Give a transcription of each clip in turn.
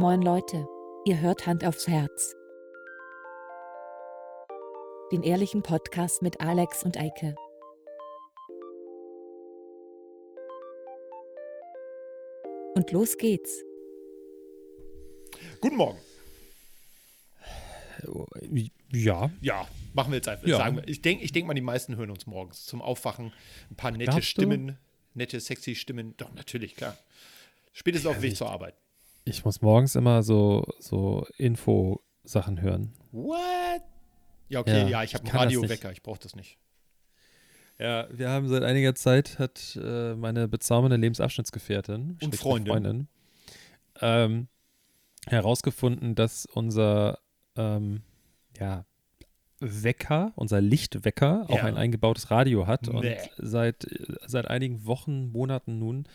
Moin Leute, ihr hört Hand aufs Herz. Den ehrlichen Podcast mit Alex und Eike. Und los geht's. Guten Morgen. Ja. Ja, machen wir jetzt einfach. Ja. Sagen wir. Ich denke ich denk mal, die meisten hören uns morgens zum Aufwachen. Ein paar nette Glaubst du? Stimmen, nette, sexy Stimmen. Doch, natürlich, klar. Spätestens auf dem Weg zur Arbeit. Ich muss morgens immer so, so Info-Sachen hören. What? Ja, okay, ja, Ja, ich habe einen Radiowecker, ich brauche das nicht. Ja, wir haben seit einiger Zeit, hat äh, meine bezaubernde Lebensabschnittsgefährtin Und Freundin. Freundin ähm, herausgefunden, dass unser ähm, ja, Wecker, unser Lichtwecker, auch Ja. ein eingebautes Radio hat. Und seit, seit einigen Wochen, Monaten nun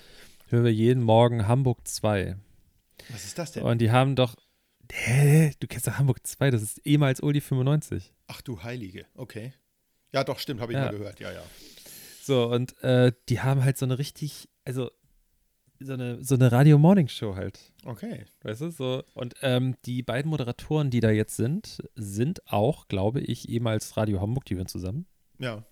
hören wir jeden Morgen Hamburg 2. Was ist das denn? Und die haben doch. Hä? Du kennst doch Hamburg 2, das ist ehemals Uli 95. Ach du Heilige, okay. Ja, doch, stimmt, habe ich Ja. mal gehört, ja, ja. So, und äh, die haben halt so eine richtig, also so eine, so eine Radio-Morning-Show halt. Okay. Weißt du, so. Und ähm, die beiden Moderatoren, die da jetzt sind, sind auch, glaube ich, ehemals Radio Hamburg, die hören zusammen. Ja.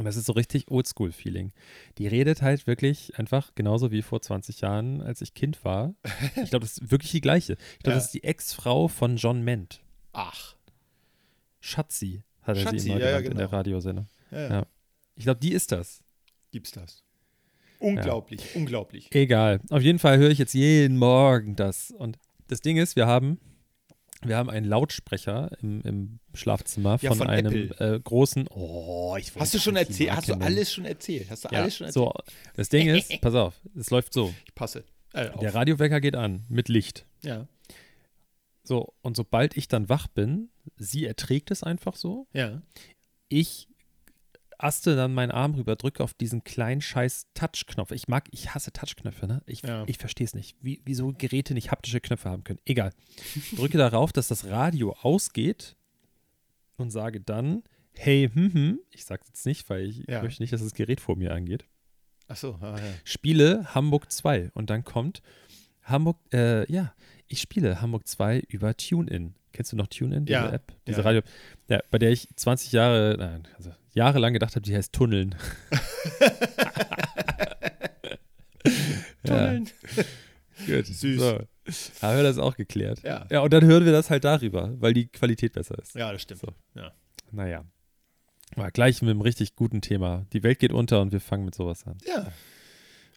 Und das ist so richtig Oldschool-Feeling. Die redet halt wirklich einfach genauso wie vor 20 Jahren, als ich Kind war. Ich glaube, das ist wirklich die gleiche. Ich glaube, Ja. das ist die Ex-Frau von John Ment. Ach. Schatzi, hat er Schatzi, sie immer ja, ja, genannt in der genau. Radiosendung. Ja, ja. Ja. Ich glaube, die ist das. Gibt's das? Unglaublich, unglaublich. Egal. Auf jeden Fall höre ich jetzt jeden Morgen das. Und das Ding ist, wir haben, wir haben einen Lautsprecher im, im Schlafzimmer Ja, von, von einem äh, großen. Oh, ich Hast du schon erzählt? Hast du alles schon erzählt? Hast du Ja, alles schon erzählt? so. Das Ding ist, pass auf, es läuft so. Ich passe. Äh. Der Radiowecker geht an mit Licht. ja. So, und sobald ich dann wach bin, sie erträgt es einfach so. Ja. Ich aste dann meinen Arm rüber, drücke auf diesen kleinen scheiß Touch-Knopf. Ich mag, ich hasse Touch-Knöpfe, ne? Ich, Ja. ich verstehe es nicht, wie, wieso Geräte nicht haptische Knöpfe haben können. Egal. Drücke darauf, dass das Radio ausgeht und sage dann, hey, hm, hm, ich sage jetzt nicht, weil ich Ja. möchte nicht, dass das Gerät vor mir angeht. Ach so, ah, ja. Spiele Hamburg 2 und dann kommt Hamburg, äh, ja, ich spiele Hamburg 2 über TuneIn. Kennst du noch TuneIn, diese Ja, App? Diese ja. Radio, ja, bei der ich 20 Jahre, nein, also jahrelang gedacht habe, die heißt Tunneln. Tunneln. Gut. Süß. So. Haben wir das auch geklärt. Ja. Ja, und dann hören wir das halt darüber, weil die Qualität besser ist. Ja, das stimmt. So. Ja. Naja. Aber gleich mit einem richtig guten Thema. Die Welt geht unter und wir fangen mit sowas an. Ja.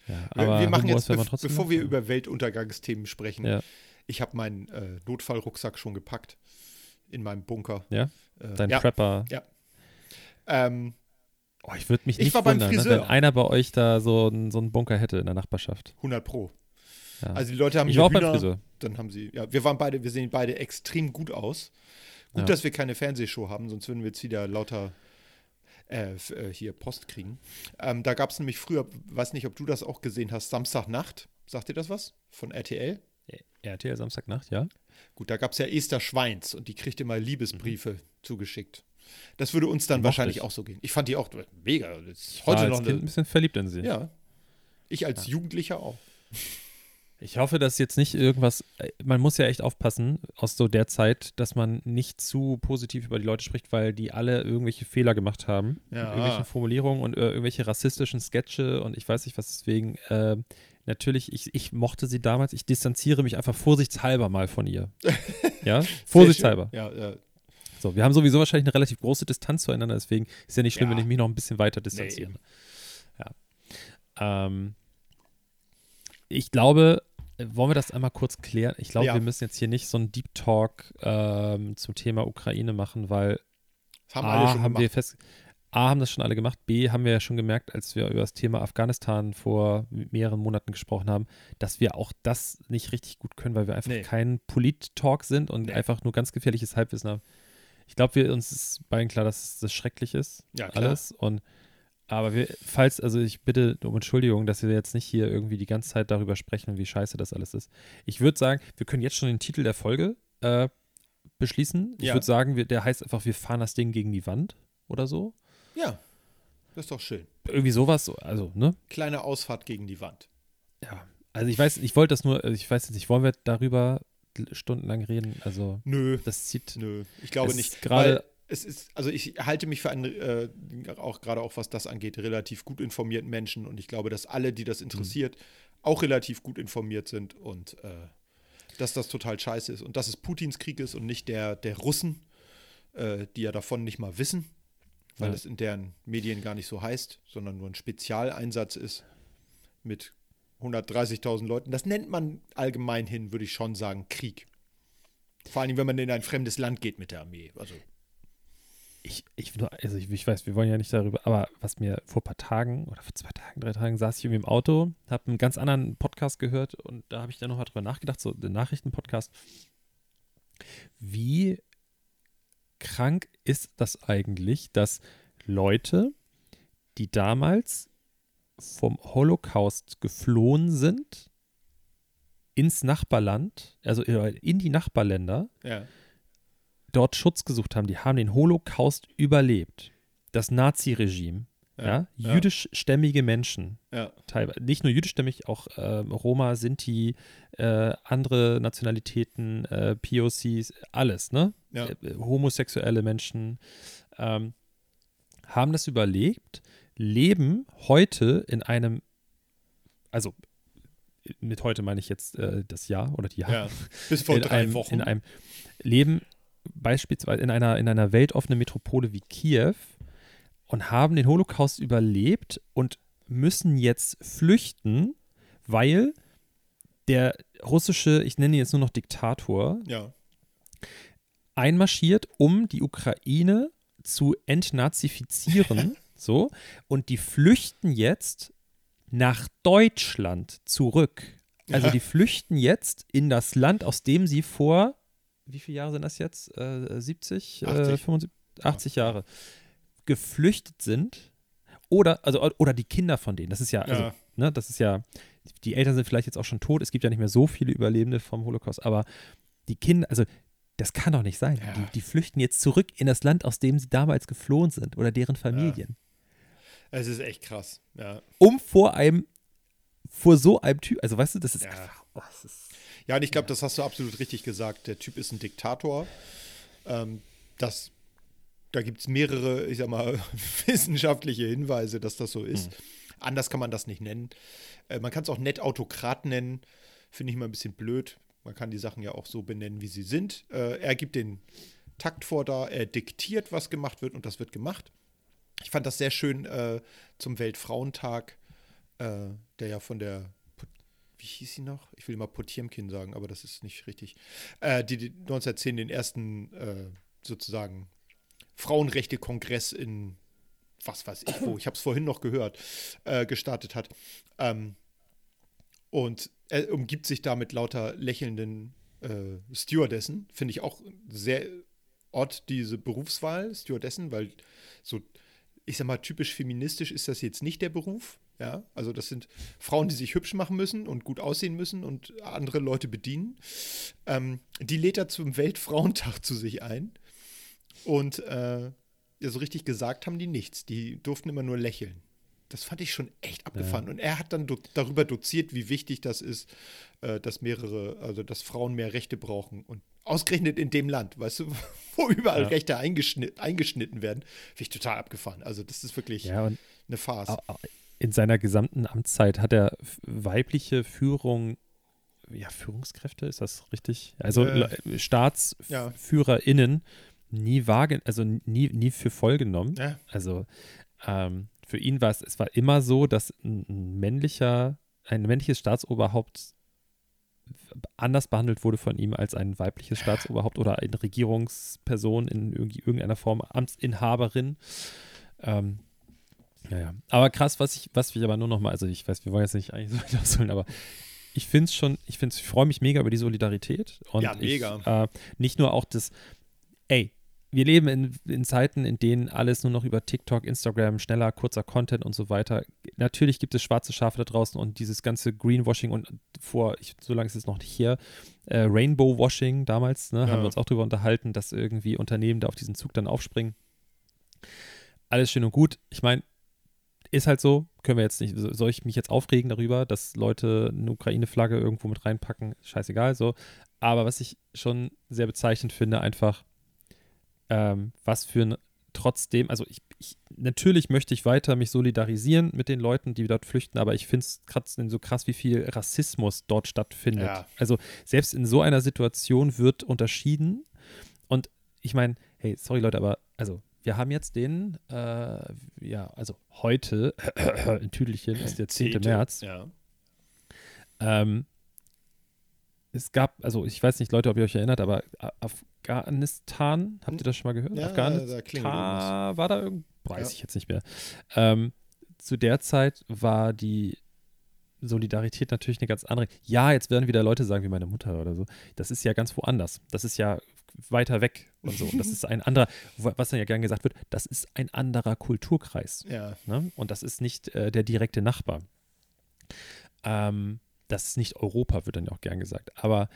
Ja, aber wir machen Humor jetzt, trotzdem bevor wir über Weltuntergangsthemen sprechen, Ja. Ich habe meinen äh, Notfallrucksack schon gepackt in meinem Bunker. Ja? Äh, Dein ja. Prepper. Ähm, Oh, ich würde mich Ich nicht beim wundern, ne, wenn einer bei euch da so, einen- so einen Bunker hätte in der Nachbarschaft. 100 Pro. Ja. Also die Leute haben ich war auch beim Hühner, Friseur. dann haben sie, ja, wir waren beide, wir sehen beide extrem gut aus. Gut, Ja. dass wir keine Fernsehshow haben, sonst würden wir jetzt wieder lauter äh, äh, hier Post kriegen. Ähm, da gab es nämlich früher, weiß nicht, ob du das auch gesehen hast, Samstagnacht. Sagt dir das was? Von RTL? RTL Samstagnacht, ja? Gut, da gab es ja Esther Schweins und die kriegt immer Liebesbriefe Mhm. zugeschickt. Das würde uns dann wahrscheinlich ich. auch so gehen. Ich fand die auch mega. Ich war heute als noch Kind ein bisschen verliebt in sie. Ja. Ich als Jugendlicher auch. Ich hoffe, dass jetzt nicht irgendwas, äh, man muss ja echt aufpassen aus so der Zeit, dass man nicht zu positiv über die Leute spricht, weil die alle irgendwelche Fehler gemacht haben. Ja. Irgendwelche Formulierungen und äh, irgendwelche rassistischen Sketche und ich weiß nicht was deswegen. Äh, natürlich, ich, ich mochte sie damals, ich distanziere mich einfach vorsichtshalber mal von ihr. ja, vorsichtshalber. Ja, ja. So, wir haben sowieso wahrscheinlich eine relativ große Distanz zueinander, deswegen ist ja nicht schlimm, Ja. wenn ich mich noch ein bisschen weiter Nee, distanziere. eben. ja. Ähm, ich glaube, wollen wir das einmal kurz klären? Ich glaube, Ja. wir müssen jetzt hier nicht so einen Deep Talk ähm, zum Thema Ukraine machen, weil Das haben A, alle schon haben wir fest, A, haben das schon alle gemacht, B, haben wir ja schon gemerkt, als wir über das Thema Afghanistan vor mehreren Monaten gesprochen haben, dass wir auch das nicht richtig gut können, weil wir einfach Nee. kein Polit-Talk sind und Nee. einfach nur ganz gefährliches Halbwissen haben. Ich glaube, wir uns ist beiden klar, dass das schrecklich ist, Ja, klar. alles. Und aber wir, falls, also ich bitte um Entschuldigung, dass wir jetzt nicht hier irgendwie die ganze Zeit darüber sprechen, wie scheiße das alles ist. Ich würde sagen, wir können jetzt schon den Titel der Folge äh, beschließen. Ich Ja. würde sagen, wir, der heißt einfach, wir fahren das Ding gegen die Wand oder so. Ja, das ist doch schön. Irgendwie sowas, also, ne? Kleine Ausfahrt gegen die Wand. Ja. Also ich weiß, ich wollte das nur, also ich weiß jetzt nicht, wollen wir darüber stundenlang reden. Also, Nö, das zieht. nö, ich glaube nicht. gerade- es ist, also ich halte mich für einen, äh, auch gerade auch was das angeht, relativ gut informierten Menschen und ich glaube, dass alle, die das interessiert, auch relativ gut informiert sind und äh, dass das total scheiße ist und dass es Putins Krieg ist und nicht der, der Russen, äh, die ja davon nicht mal wissen, weil Ja. es in deren Medien gar nicht so heißt, sondern nur ein Spezialeinsatz ist mit 130.000 Leuten. Das nennt man allgemein hin, würde ich schon sagen, Krieg. Vor allem, wenn man in ein fremdes Land geht mit der Armee. Also, Ich, ich, also ich, ich weiß, wir wollen ja nicht darüber, aber was mir vor ein paar Tagen oder vor zwei Tagen, drei Tagen saß ich irgendwie im Auto, habe einen ganz anderen Podcast gehört und da habe ich dann nochmal drüber nachgedacht, so den Nachrichtenpodcast. Wie krank ist das eigentlich, dass Leute, die damals vom Holocaust geflohen sind, ins Nachbarland, also in die Nachbarländer, ja. Dort Schutz gesucht haben, die haben den Holocaust überlebt. Das Nazi-Regime, ja, ja. jüdischstämmige Menschen, Ja. teilweise, nicht nur jüdischstämmig, auch ähm, Roma, Sinti, äh, andere Nationalitäten, äh, POCs, alles, ne? Ja. Äh, homosexuelle Menschen ähm, haben das überlebt, leben heute in einem, also mit heute meine ich jetzt äh, das Jahr oder die Jahre ja. Bis vor drei einem, Wochen. in einem Leben, beispielsweise in einer, in einer weltoffenen Metropole wie Kiew und haben den Holocaust überlebt und müssen jetzt flüchten, weil der russische, ich nenne ihn jetzt nur noch Diktator, ja. einmarschiert, um die Ukraine zu entnazifizieren. so. Und die flüchten jetzt nach Deutschland zurück. Also Ja. die flüchten jetzt in das Land, aus dem sie vor, wie viele Jahre sind das jetzt? Äh, 70? Äh, 80. 75, 80 Jahre geflüchtet sind. Oder, also, oder die Kinder von denen. Das ist ja, also, Ja. ne, das ist ja, die Eltern sind vielleicht jetzt auch schon tot. Es gibt ja nicht mehr so viele Überlebende vom Holocaust, aber die Kinder, also das kann doch nicht sein. Ja. Die, die flüchten jetzt zurück in das Land, aus dem sie damals geflohen sind oder deren Familien. Es ist echt krass. Ja. Um vor einem, vor so einem Typ, also weißt du, das ist Ja. einfach, oh, das ist, Ja, und ich glaube, das hast du absolut richtig gesagt. Der Typ ist ein Diktator. Ähm, das, da gibt es mehrere, ich sag mal, wissenschaftliche Hinweise, dass das so ist. Anders kann man das nicht nennen. Äh, man kann es auch nett Autokrat nennen. Finde ich mal ein bisschen blöd. Man kann die Sachen ja auch so benennen, wie sie sind. Äh, er gibt den Takt vor da, er diktiert, was gemacht wird und das wird gemacht. Ich fand das sehr schön äh, zum Weltfrauentag, äh, der ja von der wie hieß sie noch? Ich will mal Potiemkin sagen, aber das ist nicht richtig. Äh, die, die 1910 den ersten äh, sozusagen Frauenrechte-Kongress in was weiß ich wo, ich habe es vorhin noch gehört, äh, gestartet hat. Ähm, und er umgibt sich da mit lauter lächelnden äh, Stewardessen. Finde ich auch sehr odd, diese Berufswahl, Stewardessen, weil so, ich sag mal, typisch feministisch ist das jetzt nicht der Beruf. Ja, also das sind Frauen, die sich hübsch machen müssen und gut aussehen müssen und andere Leute bedienen. Ähm, die lädt er zum Weltfrauentag zu sich ein. Und äh, ja, so richtig gesagt haben die nichts. Die durften immer nur lächeln. Das fand ich schon echt abgefahren. Und er hat dann do darüber doziert, wie wichtig das ist, äh, dass mehrere, also dass Frauen mehr Rechte brauchen. Und ausgerechnet in dem Land, weißt du, wo überall Ja. Rechte eingeschnitten, eingeschnitten werden, finde ich total abgefahren. Also das ist wirklich ja, eine Farce. au- au- in seiner gesamten Amtszeit hat er weibliche Führung, ja, Führungskräfte, ist das richtig? Also Äh, Le- ja. StaatsführerInnen nie wagen, also nie, nie für voll genommen. Ja. Also ähm, für ihn war es, es war immer so, dass ein, männlicher, ein männliches Staatsoberhaupt anders behandelt wurde von ihm als ein weibliches Staatsoberhaupt oder eine Regierungsperson in irgendeiner Form, Amtsinhaberin. Ähm, ja, ja. Aber krass, was ich, was ich aber nur noch mal, also ich weiß, wir wollen jetzt nicht eigentlich so weit ausholen, aber ich finde es schon, ich finde ich freue mich mega über die Solidarität. Und Ja, mega. Ich, äh, nicht nur auch das, ey, wir leben in, in Zeiten, in denen alles nur noch über TikTok, Instagram, schneller, kurzer Content und so weiter. Natürlich gibt es schwarze Schafe da draußen und dieses ganze Greenwashing und vor, ich, so lange ist es noch nicht hier, äh, Rainbow-Washing damals, ne, Ja. haben wir uns auch drüber unterhalten, dass irgendwie Unternehmen da auf diesen Zug dann aufspringen. Alles schön und gut. Ich meine, ist halt so, können wir jetzt nicht, so- soll ich mich jetzt aufregen darüber, dass Leute eine Ukraine-Flagge irgendwo mit reinpacken? Scheißegal, so. Aber was ich schon sehr bezeichnend finde, einfach, ähm, was für ein trotzdem, also ich, ich, natürlich möchte ich weiter mich solidarisieren mit den Leuten, die dort flüchten, aber ich finde es so krass, wie viel Rassismus dort stattfindet. Ja. Also selbst in so einer Situation wird unterschieden. Und ich meine, hey, sorry Leute, aber also wir haben jetzt den, äh, ja, also heute, in Tüdelchen ist der 10. Zehnte, März. Ja. Ähm, es gab, also ich weiß nicht, Leute, ob ihr euch erinnert, aber Afghanistan, habt ihr das schon mal gehört? Ja, Afghanistan da irgendwas. war da irgend, weiß Ja. ich jetzt nicht mehr. Ähm, zu der Zeit war die Solidarität natürlich eine ganz andere. Ja, jetzt werden wieder Leute sagen, wie meine Mutter oder so. Das ist ja ganz woanders. Das ist ja weiter weg und so. Das ist ein anderer, was dann ja gern gesagt wird, das ist ein anderer Kulturkreis. Ja. Ne? Und das ist nicht äh, der direkte Nachbar. Ähm, das ist nicht Europa, wird dann ja auch gern gesagt. Aber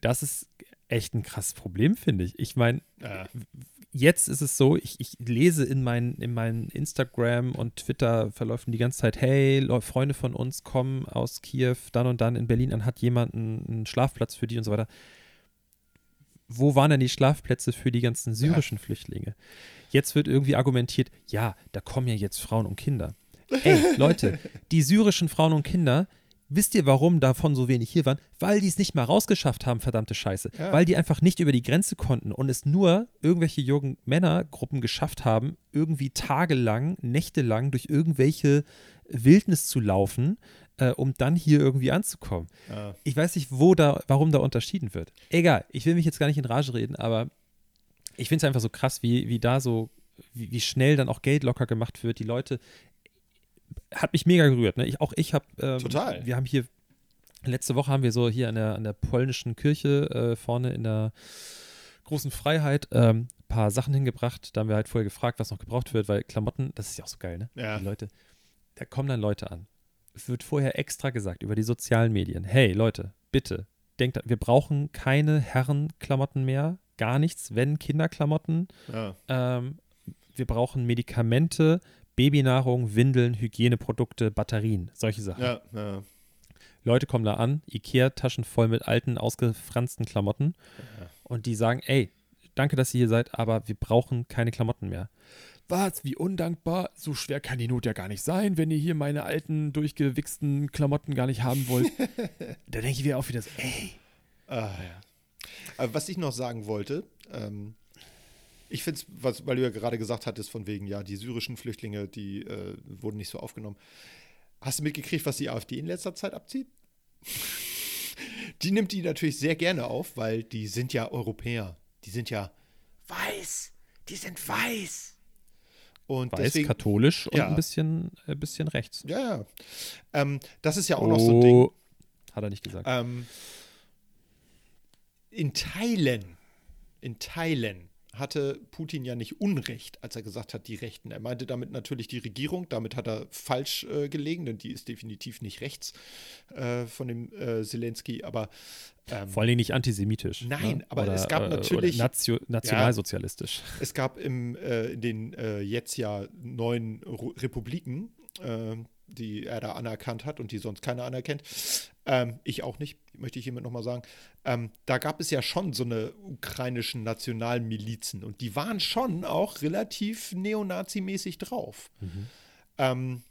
das ist echt ein krasses Problem, finde ich. Ich meine, Ja. jetzt ist es so, ich, ich lese in meinen in meinen Instagram und Twitter verläufen die ganze Zeit, hey, Freunde von uns kommen aus Kiew, dann und dann in Berlin an, hat jemand einen, einen Schlafplatz für die und so weiter. Wo waren denn die Schlafplätze für die ganzen syrischen Flüchtlinge? Jetzt wird irgendwie argumentiert, ja, da kommen ja jetzt Frauen und Kinder. Ey, Leute, die syrischen Frauen und Kinder, wisst ihr, warum davon so wenig hier waren? Weil die es nicht mal rausgeschafft haben, verdammte Scheiße. Ja. Weil die einfach nicht über die Grenze konnten und es nur irgendwelche jungen Männergruppen geschafft haben, irgendwie tagelang, nächtelang durch irgendwelche Wildnis zu laufen, äh, um dann hier irgendwie anzukommen. Ja. Ich weiß nicht, wo da, warum da unterschieden wird. Egal, ich will mich jetzt gar nicht in Rage reden, aber ich finde es einfach so krass, wie, wie da so, wie, wie schnell dann auch Geld locker gemacht wird. Die Leute, hat mich mega gerührt. Ne? Ich, auch ich habe, ähm, Total. wir haben hier, letzte Woche haben wir so hier an der, an der polnischen Kirche äh, vorne in der großen Freiheit ähm, ein paar Sachen hingebracht. Da haben wir halt vorher gefragt, was noch gebraucht wird, weil Klamotten, das ist ja auch so geil, ne? Ja. Die Leute, da kommen dann Leute an. Wird vorher extra gesagt über die sozialen Medien. Hey Leute, bitte, denkt, wir brauchen keine Herrenklamotten mehr, gar nichts, wenn Kinderklamotten. Ja. Ähm, wir brauchen Medikamente, Babynahrung, Windeln, Hygieneprodukte, Batterien, solche Sachen. Ja. Ja. Leute kommen da an, Ikea-Taschen voll mit alten, ausgefransten Klamotten und die sagen, ey, danke, dass ihr hier seid, aber wir brauchen keine Klamotten mehr. Was, wie undankbar, so schwer kann die Not ja gar nicht sein, wenn ihr hier meine alten, durchgewichsten Klamotten gar nicht haben wollt. da denke ich mir auch wieder so, ey. Ah, ja. Aber was ich noch sagen wollte, ähm, ich finde es, weil du ja gerade gesagt hattest, von wegen, ja, die syrischen Flüchtlinge, die äh, wurden nicht so aufgenommen. Hast du mitgekriegt, was die AfD in letzter Zeit abzieht? die nimmt die natürlich sehr gerne auf, weil die sind ja Europäer. Die sind ja weiß. Die sind weiß. Und Weiß, deswegen, katholisch und Ja. ein bisschen, ein bisschen rechts. ja, ja. Ähm, das ist ja auch noch so ein Ding. Oh, Hat er nicht gesagt. Ähm, in Teilen, in Teilen hatte Putin ja nicht Unrecht, als er gesagt hat, die Rechten. Er meinte damit natürlich die Regierung, damit hat er falsch äh, gelegen, denn die ist definitiv nicht rechts äh, von dem äh, Zelensky, aber ähm, Vor Dingen nicht antisemitisch. Nein, ne? aber oder, es gab äh, natürlich- Oder natio nationalsozialistisch. es gab im, äh, in den äh, jetzt ja neuen Ru Republiken, die er da anerkannt hat und die sonst keiner anerkennt, ähm, ich auch nicht, möchte ich hiermit nochmal sagen, ähm, da gab es ja schon so eine ukrainischen Nationalmilizen und die waren schon auch relativ neonazimäßig drauf. Ähm,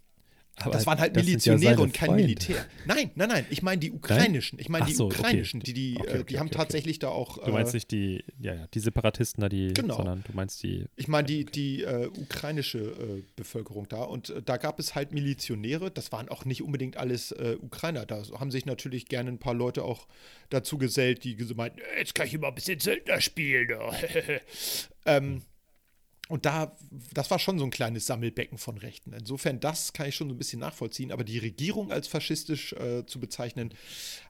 Aber das waren halt das ja Milizionäre seine und kein Freunde. Militär. Nein, nein, nein. Ich meine die ukrainischen. Ich meine die so, okay. ukrainischen. Die, die, Okay, äh, okay, die haben tatsächlich da auch. Du meinst äh, nicht die, ja, ja, die Separatisten da, die, Genau. sondern du meinst die. Ich meine die, die äh, ukrainische äh, Bevölkerung da. Und äh, da gab es halt Milizionäre. Das waren auch nicht unbedingt alles äh, Ukrainer. Da haben sich natürlich gerne ein paar Leute auch dazu gesellt, die so meinten, "Äh, jetzt kann ich immer ein bisschen Söldner spielen. oh." ähm, und da, das war schon so ein kleines Sammelbecken von Rechten. Insofern, das kann ich schon so ein bisschen nachvollziehen. Aber die Regierung als faschistisch äh, zu bezeichnen,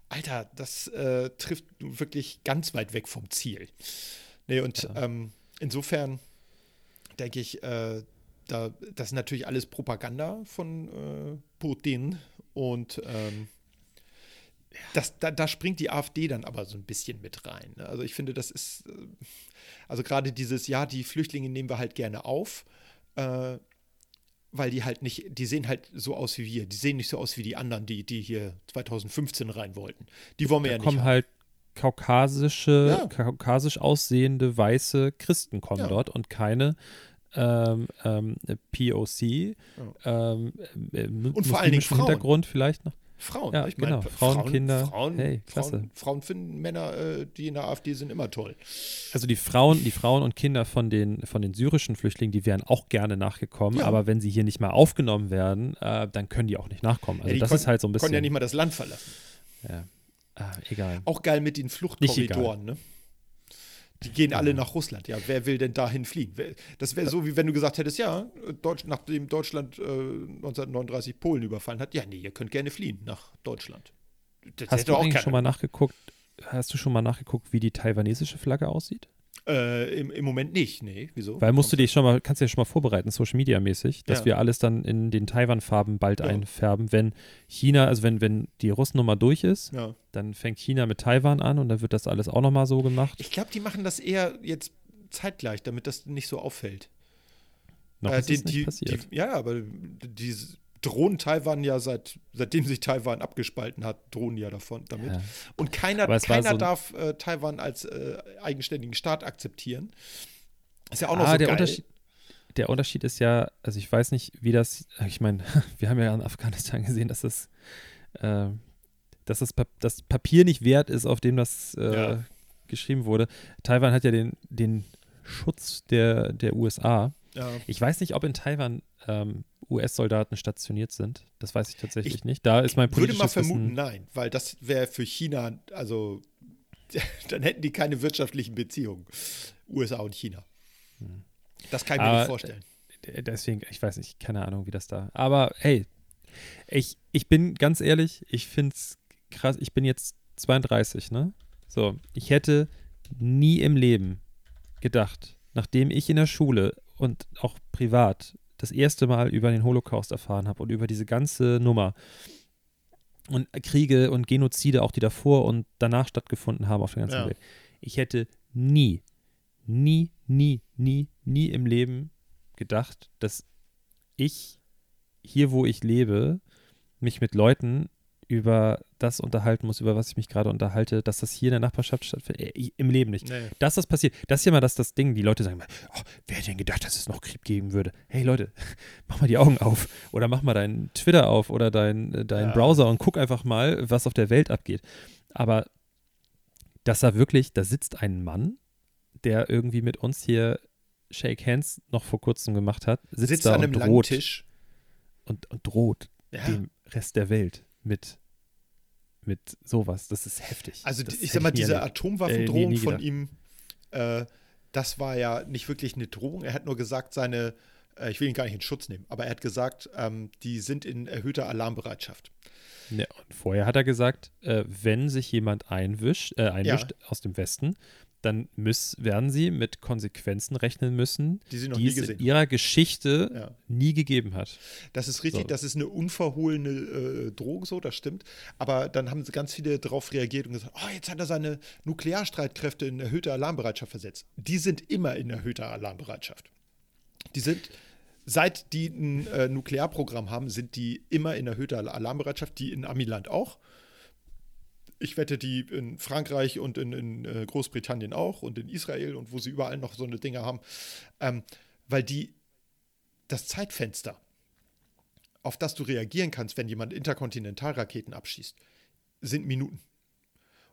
Alter, das äh, trifft wirklich ganz weit weg vom Ziel. Nee, und ähm, insofern denke ich, äh, da, das ist natürlich alles Propaganda von äh, Putin. Und ähm, das, da, da springt die AfD dann aber so ein bisschen mit rein. Ne? Also ich finde, das ist, äh, also gerade dieses, ja, die Flüchtlinge nehmen wir halt gerne auf, äh, weil die halt nicht, die sehen halt so aus wie wir. Die sehen nicht so aus wie die anderen, die, die hier 2015 rein wollten. Die wollen wir Da ja nicht. kommen halt, kaukasische, Ja. kaukasisch aussehende weiße Christen kommen Ja. dort und keine ähm, ähm, POC. Ähm, äh, Und vor allen Dingen Frauen. Hintergrund vielleicht noch. Frauen. Ja, ich genau. meine, Frauen, Kinder. Frauen, Hey, klasse. Frauen, Frauen finden Männer, äh, die in der AfD sind, immer toll. Also die Frauen, die Frauen und Kinder von den, von den syrischen Flüchtlingen, die wären auch gerne nachgekommen, Ja. aber wenn sie hier nicht mal aufgenommen werden, äh, dann können die auch nicht nachkommen. Also Ja, die das kon- ist halt so ein bisschen. Konnten ja nicht mal das Land verlassen. ja. Ah, egal. Auch geil mit den Fluchtkorridoren, ne? Die gehen alle nach Russland. Ja, wer will denn dahin fliehen? Wer- Das wäre so, wie wenn du gesagt hättest, ja, Deutsch, nachdem Deutschland äh, 1939 Polen überfallen hat, ja, nee, ihr könnt gerne fliehen nach Deutschland. Das Hast du auch schon mal nachgeguckt? Hast du schon mal nachgeguckt, wie die taiwanesische Flagge aussieht? Äh, im, Im Moment nicht, nee. Wieso? Weil musst du dich schon mal, kannst du dir schon mal vorbereiten, Social Media mäßig, dass Ja. wir alles dann in den Taiwan-Farben bald Ja. einfärben. Wenn China, also wenn, wenn die Russennummer durch ist, Ja. dann fängt China mit Taiwan an und dann wird das alles auch nochmal so gemacht. Ich glaube, die machen das eher jetzt zeitgleich, damit das nicht so auffällt. Noch Äh, ist die, es nicht die, passiert. Die, ja, aber die drohen Taiwan ja seit, seitdem sich Taiwan abgespalten hat, drohen ja davon damit. Ja. Und keiner, keiner so darf äh, Taiwan als äh, eigenständigen Staat akzeptieren. Ist ja auch noch ah, so der geil. Unterschied. Der Unterschied ist ja, also ich weiß nicht, wie das, ich meine, wir haben ja in Afghanistan gesehen, dass das, äh, dass das, Pap das Papier nicht wert ist, auf dem das äh, Ja. geschrieben wurde. Taiwan hat ja den, den Schutz der, der USA. Ja. Ich weiß nicht, ob in Taiwan ähm, US-Soldaten stationiert sind. Das weiß ich tatsächlich Ich nicht. Da ist mein Würde mal politisches vermuten, Wissen, nein, weil das wäre für China, also dann hätten die keine wirtschaftlichen Beziehungen. USA und China. Das kann ich mir Aber, nicht vorstellen. D- Deswegen, ich weiß nicht, keine Ahnung, wie das da. Aber hey, ich, ich bin ganz ehrlich, ich finde es krass. Ich bin jetzt 32, ne? So, ich hätte nie im Leben gedacht, nachdem ich in der Schule und auch privat das erste Mal über den Holocaust erfahren habe und über diese ganze Nummer und Kriege und Genozide, auch die davor und danach stattgefunden haben auf der ganzen Ja. Welt. Ich hätte nie, nie, nie, nie, nie im Leben gedacht, dass ich hier, wo ich lebe, mich mit Leuten über das unterhalten muss, über was ich mich gerade unterhalte, dass das hier in der Nachbarschaft stattfindet. Äh, Im Leben nicht. Nee. Dass das passiert, das ist ja mal das, das Ding. Die Leute sagen mal, oh, wer hätte denn gedacht, dass es noch Krieg geben würde? Hey Leute, mach mal die Augen auf oder mach mal deinen Twitter auf oder deinen äh, deinen Ja. Browser und guck einfach mal, was auf der Welt abgeht. Aber dass da wirklich, da sitzt ein Mann, der irgendwie mit uns hier Shake Hands noch vor kurzem gemacht hat, sitzt, Sitzt da an und einem langen droht Tisch. und, und droht Ja. dem Rest der Welt mit, mit sowas. Das ist heftig. Also das ich sag mal, diese. Atomwaffendrohung äh, von ihm, äh, das war ja nicht wirklich eine Drohung. Er hat nur gesagt, seine, äh, ich will ihn gar nicht in Schutz nehmen, aber er hat gesagt, ähm, die sind in erhöhter Alarmbereitschaft. Ja, und vorher hat er gesagt, äh, wenn sich jemand einwischt, äh, einmischt aus dem Westen, dann müß, werden sie mit Konsequenzen rechnen müssen, Die sie noch die nie es in gesehen ihrer Geschichte Ja. nie gegeben hat. Das ist richtig, So. das ist eine unverhohlene äh, Drohung, so, das stimmt. Aber dann haben ganz viele darauf reagiert und gesagt, oh, jetzt hat er seine Nuklearstreitkräfte in erhöhte Alarmbereitschaft versetzt. Die sind immer in erhöhter Alarmbereitschaft. Die sind, seit die ein äh, Nuklearprogramm haben, sind die immer in erhöhter Alarmbereitschaft, die in Amiland auch. Ich wette, die in Frankreich und in, in äh, Großbritannien auch und in Israel und wo sie überall noch so eine Dinge haben. Ähm, weil die das Zeitfenster, auf das du reagieren kannst, wenn jemand Interkontinentalraketen abschießt, sind Minuten.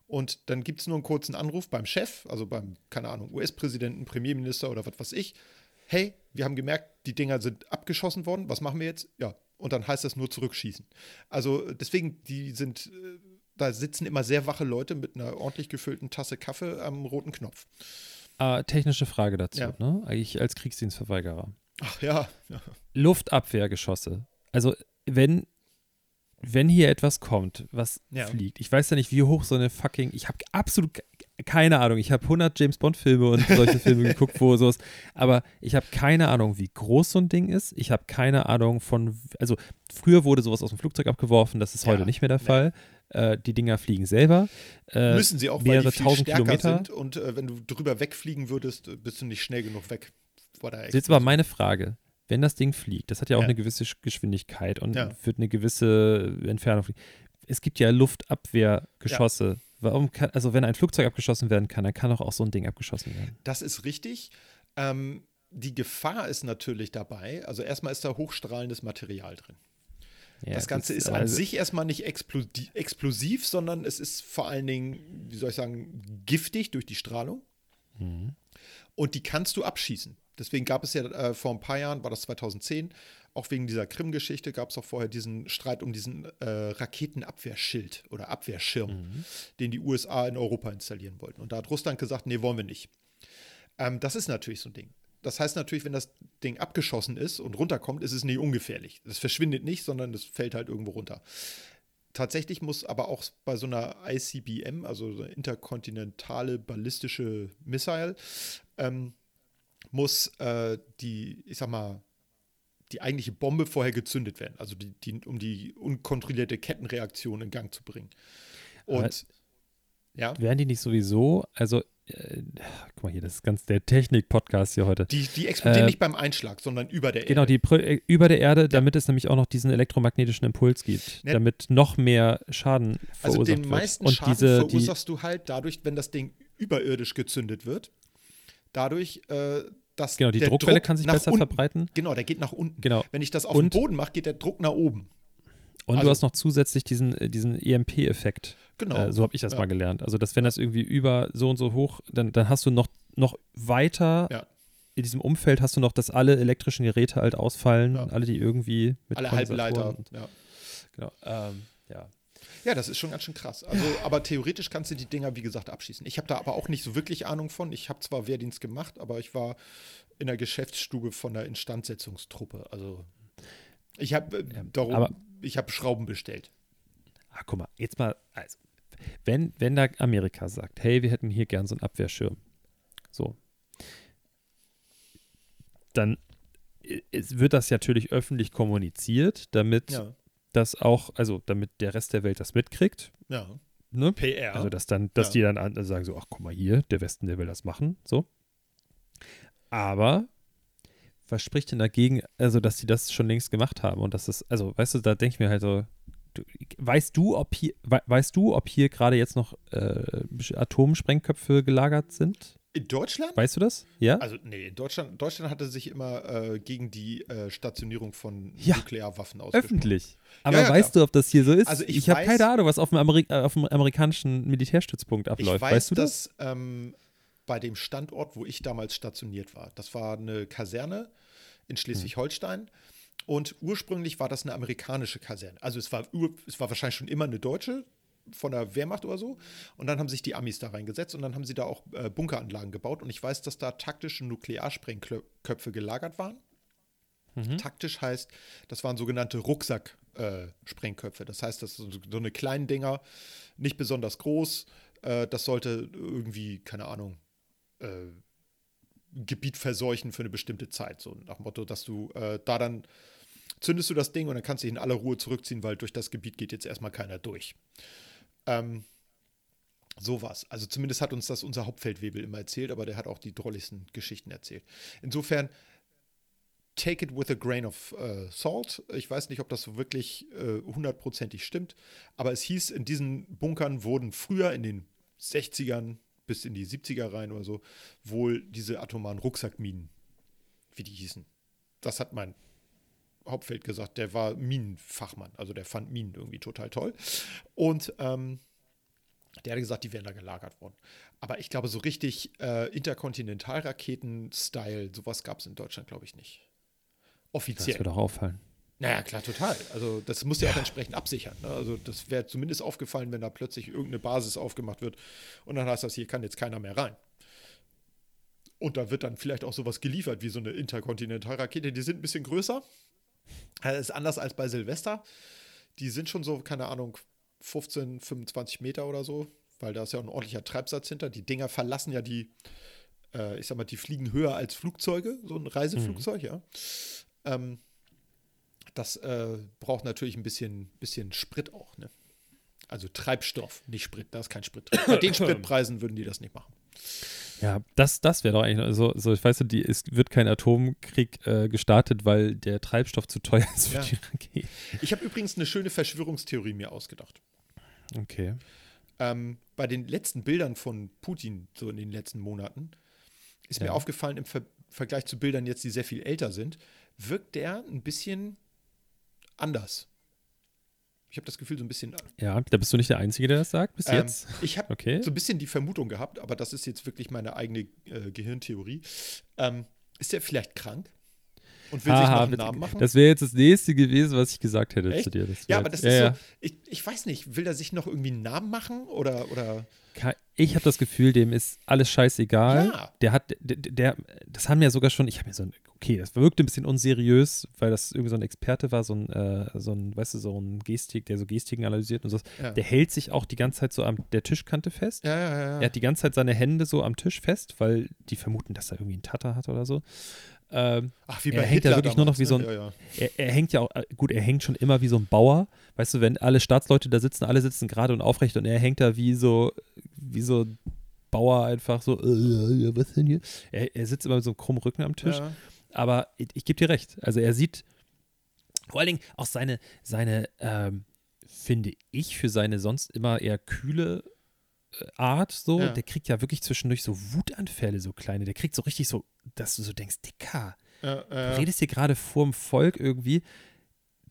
Und dann gibt es nur einen kurzen Anruf beim Chef, also beim, keine Ahnung, US-Präsidenten, Premierminister oder was weiß ich. Hey, wir haben gemerkt, die Dinger sind abgeschossen worden, was machen wir jetzt? Ja, und dann heißt das nur zurückschießen. Also deswegen, die sind, äh, da sitzen immer sehr wache Leute mit einer ordentlich gefüllten Tasse Kaffee am roten Knopf. Äh, technische Frage dazu, Ja. ne? Ich als Kriegsdienstverweigerer. Ach ja, ja. Luftabwehrgeschosse. Also, wenn, wenn hier etwas kommt, was Ja. fliegt, ich weiß ja nicht, wie hoch so eine fucking, ich habe absolut keine Ahnung. Ich habe 100 James Bond Filme und solche Filme geguckt, wo sowas, aber ich habe keine Ahnung, wie groß so ein Ding ist. Ich habe keine Ahnung von, also früher wurde sowas aus dem Flugzeug abgeworfen, das ist Ja, heute nicht mehr der nee. Fall. Äh, die Dinger fliegen selber. Äh, Müssen sie auch, weil mehrere die viel tausend stärker Kilometer. sind und äh, wenn du drüber wegfliegen würdest, bist du nicht schnell genug weg vor der Jetzt aber meine Frage. Wenn das Ding fliegt, das hat ja auch Ja. eine gewisse Sch- Geschwindigkeit und Ja. wird eine gewisse Entfernung fliegen. Es gibt ja Luftabwehrgeschosse. Warum kann, also wenn ein Flugzeug abgeschossen werden kann, dann kann doch auch so ein Ding abgeschossen werden. Das ist richtig. Ähm, die Gefahr ist natürlich dabei, also erstmal ist da hochstrahlendes Material drin. Ja, das Ganze ist an also, sich erstmal nicht explosiv, sondern es ist vor allen Dingen, wie soll ich sagen, giftig durch die Strahlung. Mhm. Und die kannst du abschießen. Deswegen gab es ja äh, vor ein paar Jahren, war das 2010, auch wegen dieser Krim-Geschichte, gab es auch vorher diesen Streit um diesen äh, Raketenabwehrschild oder Abwehrschirm, Mhm. den die USA in Europa installieren wollten. Und da hat Russland gesagt, nee, wollen wir nicht. Ähm, das ist natürlich so ein Ding. Das heißt natürlich, wenn das Ding abgeschossen ist und runterkommt, ist es nicht ungefährlich. Das verschwindet nicht, sondern es fällt halt irgendwo runter. Tatsächlich muss aber auch bei so einer ICBM, also so interkontinentale ballistische Missile, ähm, muss äh, die, ich sag mal, die eigentliche Bombe vorher gezündet werden, also die, die, um die unkontrollierte Kettenreaktion in Gang zu bringen. Und ja, Wären die nicht sowieso, also, äh, guck mal hier, das ist ganz der Technik-Podcast hier heute. die, die explodieren Äh, nicht beim Einschlag, sondern über der Genau, Erde. die Pro- äh, über der Erde, damit es nämlich auch noch diesen elektromagnetischen Impuls gibt, Ne- damit noch mehr Schaden verursacht Also den wird. meisten Und Schaden diese, die, verursachst du halt dadurch, wenn das Ding überirdisch gezündet wird. Dadurch, äh, dass genau, die Druckwelle Druck kann sich besser unten, verbreiten. Genau, der geht nach unten. Genau. Wenn ich das auf Und- den Boden mache, geht der Druck nach oben. Und Also- du hast noch zusätzlich diesen, äh, diesen EMP-Effekt. Genau. Äh, so habe ich das Ja. mal gelernt. Also, dass wenn das irgendwie über so und so hoch, dann, dann hast du noch, noch weiter Ja. in diesem Umfeld hast du noch, dass alle elektrischen Geräte halt ausfallen, Ja. alle, die irgendwie mit Alle Halbleiter. und- Ja. Genau. Ähm, ja. Ja, das ist schon ganz schön krass. Also, aber theoretisch kannst du die Dinger, wie gesagt, abschießen. Ich habe da aber auch nicht so wirklich Ahnung von. Ich habe zwar Wehrdienst gemacht, aber ich war in der Geschäftsstube von der Instandsetzungstruppe. Also ich habe äh, Ja, darum, aber- ich habe Schrauben bestellt. Ah, guck mal, jetzt mal, also, wenn, wenn da Amerika sagt, hey, wir hätten hier gern so einen Abwehrschirm, so, dann i- es wird das natürlich öffentlich kommuniziert, damit Ja. Das auch, also damit der Rest der Welt das mitkriegt, Ja. ne? PR. Also, dass dann, dass Ja. die dann an, sagen so, ach, guck mal hier, der Westen, der will das machen, so. Aber was spricht denn dagegen, also, dass sie das schon längst gemacht haben und dass das, also, weißt du, da denke ich mir halt so, du, weißt du, ob hier, wei- weißt du, ob hier gerade jetzt noch äh, Atomsprengköpfe gelagert sind? In Deutschland? Weißt du das? Ja? Also, nee, in Deutschland, Deutschland hatte sich immer äh, gegen die äh, Stationierung von Ja. Nuklearwaffen ausgesprochen. Öffentlich. Aber ja, weißt du, ob das hier so ist? Also ich ich habe keine Ahnung, was auf dem, Ameri äh, auf dem amerikanischen Militärstützpunkt abläuft. Ich weiß, weißt du das? dass ähm, bei dem Standort, wo ich damals stationiert war, das war eine Kaserne in Schleswig-Holstein. Und ursprünglich war das eine amerikanische Kaserne. Also es war, es war wahrscheinlich schon immer eine deutsche von der Wehrmacht oder so. Und dann haben sich die Amis da reingesetzt und dann haben sie da auch äh, Bunkeranlagen gebaut. Und ich weiß, dass da taktische Nuklearsprengköpfe gelagert waren. Mhm. Taktisch heißt, das waren sogenannte Rucksack-Sprengköpfe. das heißt, das sind so, so eine kleinen Dinger, nicht besonders groß. Äh, das sollte irgendwie, keine Ahnung, äh, Gebiet verseuchen für eine bestimmte Zeit. So nach dem Motto, dass du äh, da dann zündest du das Ding und dann kannst du dich in aller Ruhe zurückziehen, weil durch das Gebiet geht jetzt erstmal keiner durch. Ähm, sowas. Also zumindest hat uns das unser Hauptfeldwebel immer erzählt, aber der hat auch die drolligsten Geschichten erzählt. Insofern, take it with a grain of äh, salt. Ich weiß nicht, ob das so wirklich äh, hundertprozentig stimmt, aber es hieß, in diesen Bunkern wurden früher in den 60ern bis in die 70er rein oder so wohl diese atomaren Rucksackminen, wie die hießen. Das hat mein Hauptfeld gesagt, der war Minenfachmann, also der fand Minen irgendwie total toll. Und ähm, der hat gesagt, die wären da gelagert worden. Aber ich glaube, so richtig äh, Interkontinentalraketen-Style, sowas gab es in Deutschland, glaube ich, nicht. Das Offiziell. wird auch auffallen. Naja, klar, total. Also das muss ja auch entsprechend absichern. Ne? Also das wäre zumindest aufgefallen, wenn da plötzlich irgendeine Basis aufgemacht wird und dann heißt das, hier kann jetzt keiner mehr rein. Und da wird dann vielleicht auch sowas geliefert wie so eine Interkontinentalrakete. Die sind ein bisschen größer. Das ist anders als bei Silvester. Die sind schon so, keine Ahnung, 15, 25 Meter oder so, weil da ist ja auch ein ordentlicher Treibsatz hinter. Die Dinger verlassen ja die, äh, ich sag mal, die fliegen höher als Flugzeuge, so ein Reiseflugzeug, ja. Ähm, das äh, braucht natürlich ein bisschen, bisschen Sprit auch, ne? Also Treibstoff, nicht Sprit, da ist kein Sprit drin. Bei den Spritpreisen würden die das nicht machen. Ja, das, das wäre doch eigentlich so, so, ich weiß nicht, die, es wird kein Atomkrieg äh, gestartet, weil der Treibstoff zu teuer ist für Ja. die Rakete. Ich habe übrigens eine schöne Verschwörungstheorie mir ausgedacht. Okay. Ähm, bei den letzten Bildern von Putin, so in den letzten Monaten, ist mir Ja. aufgefallen, im Ver Vergleich zu Bildern jetzt, die sehr viel älter sind, wirkt der ein bisschen anders. Ich habe das Gefühl, so ein bisschen. Ja, da bist du nicht der Einzige, der das sagt, bis Ähm, jetzt. ich habe Okay. so ein bisschen die Vermutung gehabt, aber das ist jetzt wirklich meine eigene äh, Gehirntheorie. Ähm, ist der vielleicht krank? Und will sich noch Haha, einen Namen machen? das wäre jetzt das nächste gewesen, was ich gesagt hätte Echt? zu dir. Ja, aber das ist ja, so, ich, ich weiß nicht, will er sich noch irgendwie einen Namen machen oder, oder. Ich habe das Gefühl, dem ist alles scheißegal. Ja. Der hat, der, der, das haben ja sogar schon, ich habe mir so ein, okay, das wirkte ein bisschen unseriös, weil das irgendwie so ein Experte war, so ein, äh, so ein, weißt du, so ein Gestik, der so Gestiken analysiert und so. Ja. Der hält sich auch die ganze Zeit so an der Tischkante fest. ja, ja, ja, ja. Er hat die ganze Zeit seine Hände so am Tisch fest, weil die vermuten, dass er irgendwie einen Tatter hat oder so. Ähm, Ach, wie er bei hängt ja Hitler wirklich nur noch damals, wie so ne? ein- Ja, ja. er, er hängt ja auch, äh, gut, er hängt schon immer wie so ein Bauer. Weißt du, wenn alle Staatsleute da sitzen, alle sitzen gerade und aufrecht und er hängt da wie so, wie so ein Bauer einfach so, äh, ja, was denn hier? Er, er sitzt immer mit so einem krummen Rücken am Tisch. Ja. Aber ich, ich gebe dir recht. Also er sieht vor allen Dingen auch seine, seine ähm, finde ich, für seine sonst immer eher kühle äh, Art so, Ja. der kriegt ja wirklich zwischendurch so Wutanfälle, so kleine. Der kriegt so richtig so, dass du so denkst, Dicker, Ja, du ja. redest hier gerade vorm Volk irgendwie.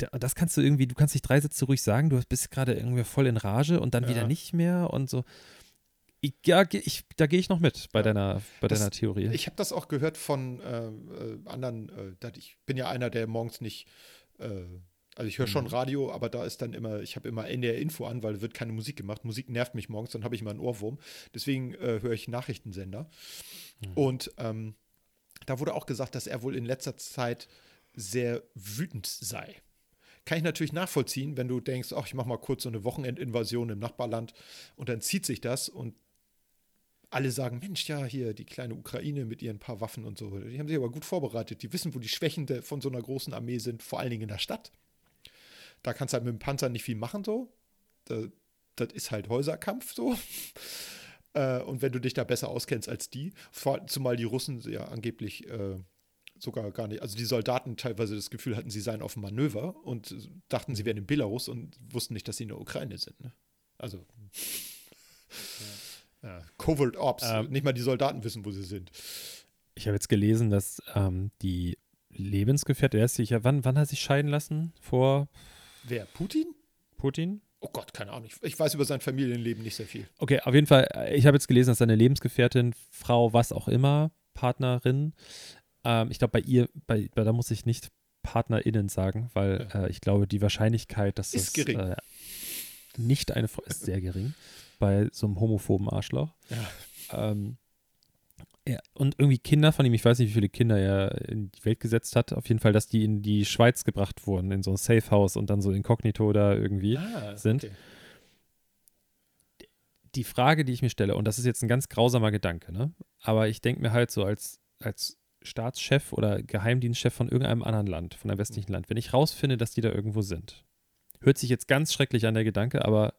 Da- Das kannst du irgendwie, du kannst nicht drei Sätze ruhig sagen, du bist gerade irgendwie voll in Rage und dann Ja. wieder nicht mehr und so. Ich, ja, ich, da gehe ich noch mit bei deiner, bei Das- deiner Theorie. Ich habe das auch gehört von äh, äh, anderen. Äh, ich bin ja einer, der morgens nicht. Äh, also ich höre schon Mhm. Radio, aber da ist dann immer, ich habe immer NDR Info an, weil wird keine Musik gemacht. Musik nervt mich morgens, dann habe ich immer einen Ohrwurm. Deswegen äh, höre ich Nachrichtensender. Mhm. Und ähm, da wurde auch gesagt, dass er wohl in letzter Zeit sehr wütend sei. Kann ich natürlich nachvollziehen, wenn du denkst, ach, ich mache mal kurz so eine Wochenendinvasion im Nachbarland und dann zieht sich das und alle sagen, Mensch, ja, hier die kleine Ukraine mit ihren paar Waffen und so. Die haben sich aber gut vorbereitet. Die wissen, wo die Schwächen von so einer großen Armee sind, vor allen Dingen in der Stadt. Da kannst du halt mit dem Panzer nicht viel machen, so. Da, das ist halt Häuserkampf, so. Äh, und wenn du dich da besser auskennst als die, zumal die Russen ja angeblich äh, sogar gar nicht, also die Soldaten teilweise das Gefühl hatten, sie seien auf dem Manöver und dachten, sie wären in Belarus und wussten nicht, dass sie in der Ukraine sind. Ne? Also ja, Covert Ops, Ähm. nicht mal die Soldaten wissen, wo sie sind. Ich habe jetzt gelesen, dass ähm, die Lebensgefährtin, der ist sich ja, wann, wann hat er sich scheiden lassen? Vor Wer? Putin? Putin? Oh Gott, keine Ahnung. Ich, ich weiß über sein Familienleben nicht sehr viel. Okay, auf jeden Fall, äh, ich habe jetzt gelesen, dass seine Lebensgefährtin, Frau, was auch immer, Partnerin, ähm, ich glaube, bei ihr, bei, bei, da muss ich nicht PartnerInnen sagen, weil äh, ich glaube, die Wahrscheinlichkeit, dass Ist das gering. Äh, nicht eine Frau ist sehr gering bei so einem homophoben Arschloch. Ja. Ähm, ja, und irgendwie Kinder von ihm, ich weiß nicht, wie viele Kinder er in die Welt gesetzt hat, auf jeden Fall, dass die in die Schweiz gebracht wurden, in so ein Safe House und dann so inkognito da irgendwie Ah, sind. okay. die Frage, die ich mir stelle, und das ist jetzt ein ganz grausamer Gedanke, ne? aber ich denke mir halt so als, als Staatschef oder Geheimdienstchef von irgendeinem anderen Land, von einem westlichen Land, wenn ich rausfinde, dass die da irgendwo sind, hört sich jetzt ganz schrecklich an der Gedanke, aber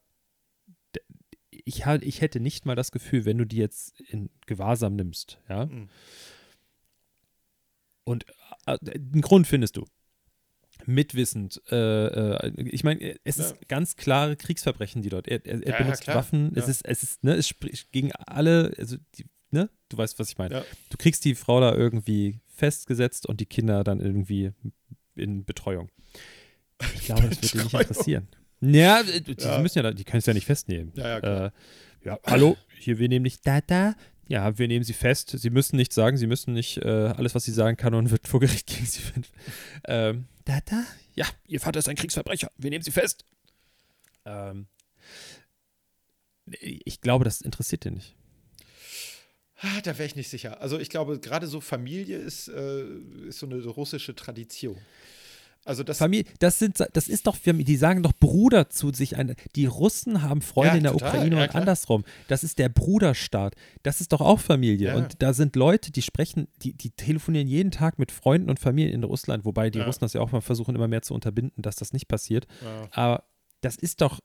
ich, halt, ich hätte nicht mal das Gefühl, wenn du die jetzt in Gewahrsam nimmst, ja, Mhm. und äh, einen Grund findest du. Mitwissend. Äh, äh, ich meine, es Ja. ist ganz klare Kriegsverbrechen, die dort. Er, er, er Ja, ja, benutzt klar. Waffen. Es Ja. ist, es ist, ne, es spricht gegen alle, also die, ne, du weißt, was ich meine. Ja. Du kriegst die Frau da irgendwie festgesetzt und die Kinder dann irgendwie in Betreuung. Ich glaube, das wird dir nicht interessieren. Ja, äh, die Ja. müssen ja, die können es ja nicht festnehmen. Ja, ja. Äh, ja, hallo, hier, wir nehmen nicht da, da. Ja, wir nehmen sie fest. Sie müssen nichts sagen, sie müssen nicht, äh, alles, was sie sagen kann, und wird vor Gericht gegen sie finden. Ähm, da, da. Ja, ihr Vater ist ein Kriegsverbrecher. Wir nehmen sie fest. Ähm, ich glaube, das interessiert den nicht. Ah, da wäre ich nicht sicher. Also ich glaube, gerade so Familie ist, äh, ist so eine russische Tradition. Also das Familie, das sind, das ist doch, die sagen doch Bruder zu sich. Eine, die Russen haben Freunde Ja, in der total, Ukraine ja, und andersrum. Das ist der Bruderstaat. Das ist doch auch Familie. Ja. Und da sind Leute, die sprechen, die, die telefonieren jeden Tag mit Freunden und Familien in Russland, wobei die. Russen das ja auch mal versuchen, immer mehr zu unterbinden, dass das nicht passiert. Aber das ist doch,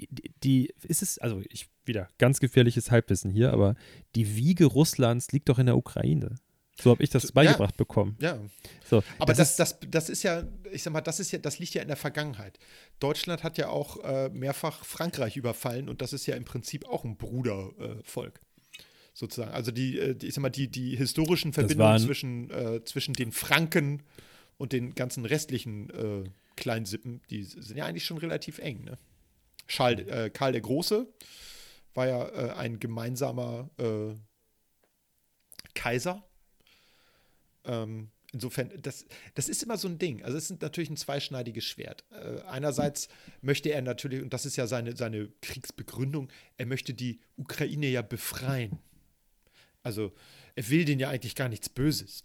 die, die ist es, also ich wieder ganz gefährliches Halbwissen hier, aber die Wiege Russlands liegt doch in der Ukraine. So habe ich das beigebracht bekommen. Ja. So, Aber das das, das, das, ist ja, ich sag mal, das ist ja, das liegt ja in der Vergangenheit. Deutschland hat ja auch äh, mehrfach Frankreich überfallen und das ist ja im Prinzip auch ein Brudervolk. sozusagen. Also die, äh, die, ich sag mal, die, die historischen Verbindungen zwischen, äh, zwischen den Franken und den ganzen restlichen äh, Kleinsippen, die sind ja eigentlich schon relativ eng. Ne? Charles, äh, Karl der Große war ja äh, ein gemeinsamer äh, Kaiser. Ähm, insofern, das, das ist immer so ein Ding. Also es ist natürlich ein zweischneidiges Schwert. Äh, einerseits möchte er natürlich, und das ist ja seine, seine Kriegsbegründung, er möchte die Ukraine ja befreien. Also er will denen ja eigentlich gar nichts Böses.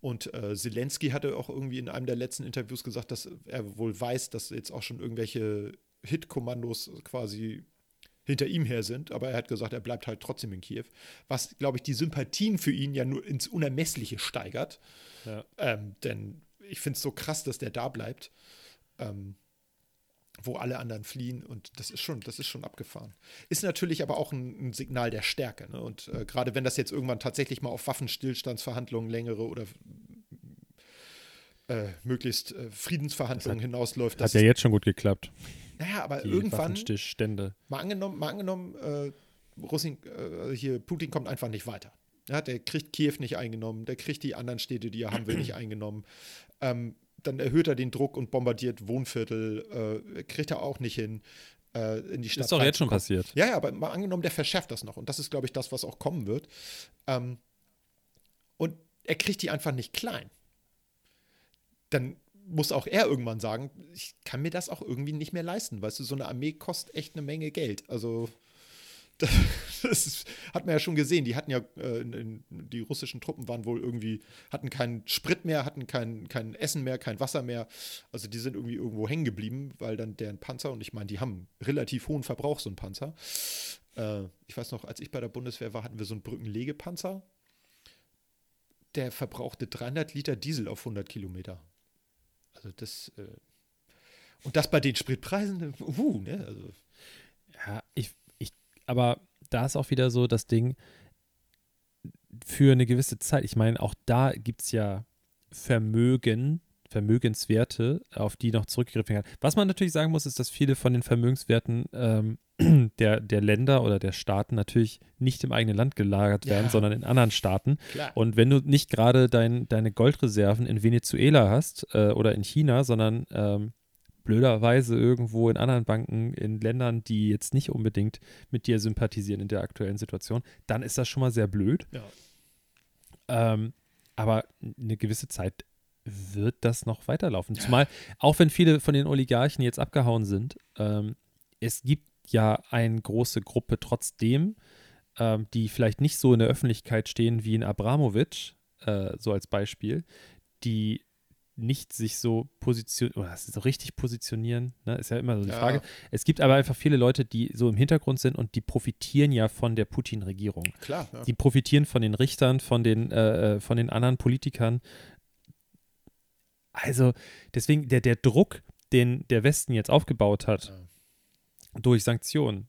Und äh, Zelensky hatte auch irgendwie in einem der letzten Interviews gesagt, dass er wohl weiß, dass jetzt auch schon irgendwelche Hit-Kommandos quasi hinter ihm her sind, aber er hat gesagt, er bleibt halt trotzdem in Kiew, was, glaube ich, die Sympathien für ihn ja nur ins Unermessliche steigert. Ja. Ähm, denn ich finde es so krass, dass der da bleibt, ähm, wo alle anderen fliehen und das ist schon, das ist schon abgefahren. Ist natürlich aber auch ein, ein Signal der Stärke. Ne? Und äh, gerade wenn das jetzt irgendwann tatsächlich mal auf Waffenstillstandsverhandlungen längere oder äh, möglichst äh, Friedensverhandlungen hinausläuft, Hat ja jetzt schon gut geklappt. naja, aber Die irgendwann Waffenstillstände. Mal angenommen, mal angenommen äh, Russin, äh, hier, Putin kommt einfach nicht weiter. Ja, der kriegt Kiew nicht eingenommen, der kriegt die anderen Städte, die er haben will, nicht eingenommen. Ähm, dann erhöht er den Druck und bombardiert Wohnviertel, äh, kriegt er auch nicht hin. Äh, in die Stadt Ist doch jetzt schon passiert. Ja, ja, aber mal angenommen, der verschärft das noch. Und das ist, glaube ich, das, was auch kommen wird. Ähm, und er kriegt die einfach nicht klein. Dann muss auch er irgendwann sagen, ich kann mir das auch irgendwie nicht mehr leisten. Weißt du, so eine Armee kostet echt eine Menge Geld. Also das, hat man ja schon gesehen. Die hatten ja, äh, in, die russischen Truppen waren wohl irgendwie, hatten keinen Sprit mehr, hatten kein, kein Essen mehr, kein Wasser mehr. Also die sind irgendwie irgendwo hängen geblieben, weil dann deren Panzer, und ich meine, die haben relativ hohen Verbrauch, so ein Panzer. Äh, ich weiß noch, als ich bei der Bundeswehr war, hatten wir so einen Brückenlegepanzer. Der verbrauchte 300 Liter Diesel auf 100 Kilometer. Also das, äh, und das bei den Spritpreisen, uh, ne? Also, Ja, ich, aber da ist auch wieder so das Ding für eine gewisse Zeit. Ich meine, auch da gibt es ja Vermögen, Vermögenswerte, auf die noch zurückgegriffen werden kann. Was man natürlich sagen muss, ist, dass viele von den Vermögenswerten ähm, der, der Länder oder der Staaten natürlich nicht im eigenen Land gelagert werden, Ja. sondern in anderen Staaten. klar. Und wenn du nicht gerade dein, deine Goldreserven in Venezuela hast äh, oder in China, sondern ähm, blöderweise irgendwo in anderen Banken in Ländern, die jetzt nicht unbedingt mit dir sympathisieren in der aktuellen Situation, dann ist das schon mal sehr blöd. Ja. Ähm, aber eine gewisse Zeit wird das noch weiterlaufen. Zumal, auch wenn viele von den Oligarchen jetzt abgehauen sind, ähm, es gibt ja eine große Gruppe trotzdem, ähm, die vielleicht nicht so in der Öffentlichkeit stehen wie in Abramowitsch, äh, so als Beispiel, die nicht sich so positionieren, oder so richtig positionieren, ne, ist ja immer so die Ja. Frage. Es gibt aber einfach viele Leute, die so im Hintergrund sind und die profitieren ja von der Putin-Regierung. Klar, ja. Die profitieren von den Richtern, von den, äh, äh, von den anderen Politikern. Also deswegen der, der Druck, den der Westen jetzt aufgebaut hat durch Sanktionen.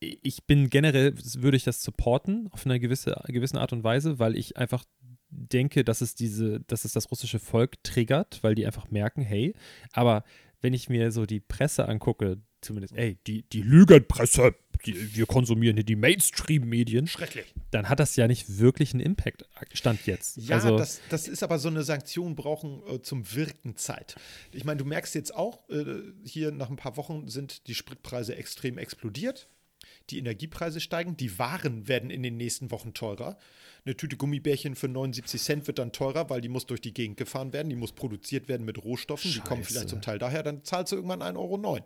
Ich bin generell, würde ich das supporten auf eine gewisse, gewissen Art und Weise, weil ich einfach denke, dass es diese, dass es das russische Volk triggert, weil die einfach merken, hey, aber wenn ich mir so die Presse angucke, zumindest, ey, die, die Lügenpresse, die, wir konsumieren hier die Mainstream-Medien, Schrecklich. dann hat das ja nicht wirklich einen Impact, Stand jetzt. Ja, also, das, das ist aber so eine Sanktion brauchen äh, zum Wirken Zeit. Ich meine, du merkst jetzt auch, äh, hier nach ein paar Wochen sind die Spritpreise extrem explodiert. Die Energiepreise steigen, die Waren werden in den nächsten Wochen teurer. Eine Tüte Gummibärchen für 79 Cent wird dann teurer, weil die muss durch die Gegend gefahren werden, die muss produziert werden mit Rohstoffen, die kommen Scheiße. vielleicht zum Teil daher, dann zahlst du irgendwann 1,09 Euro.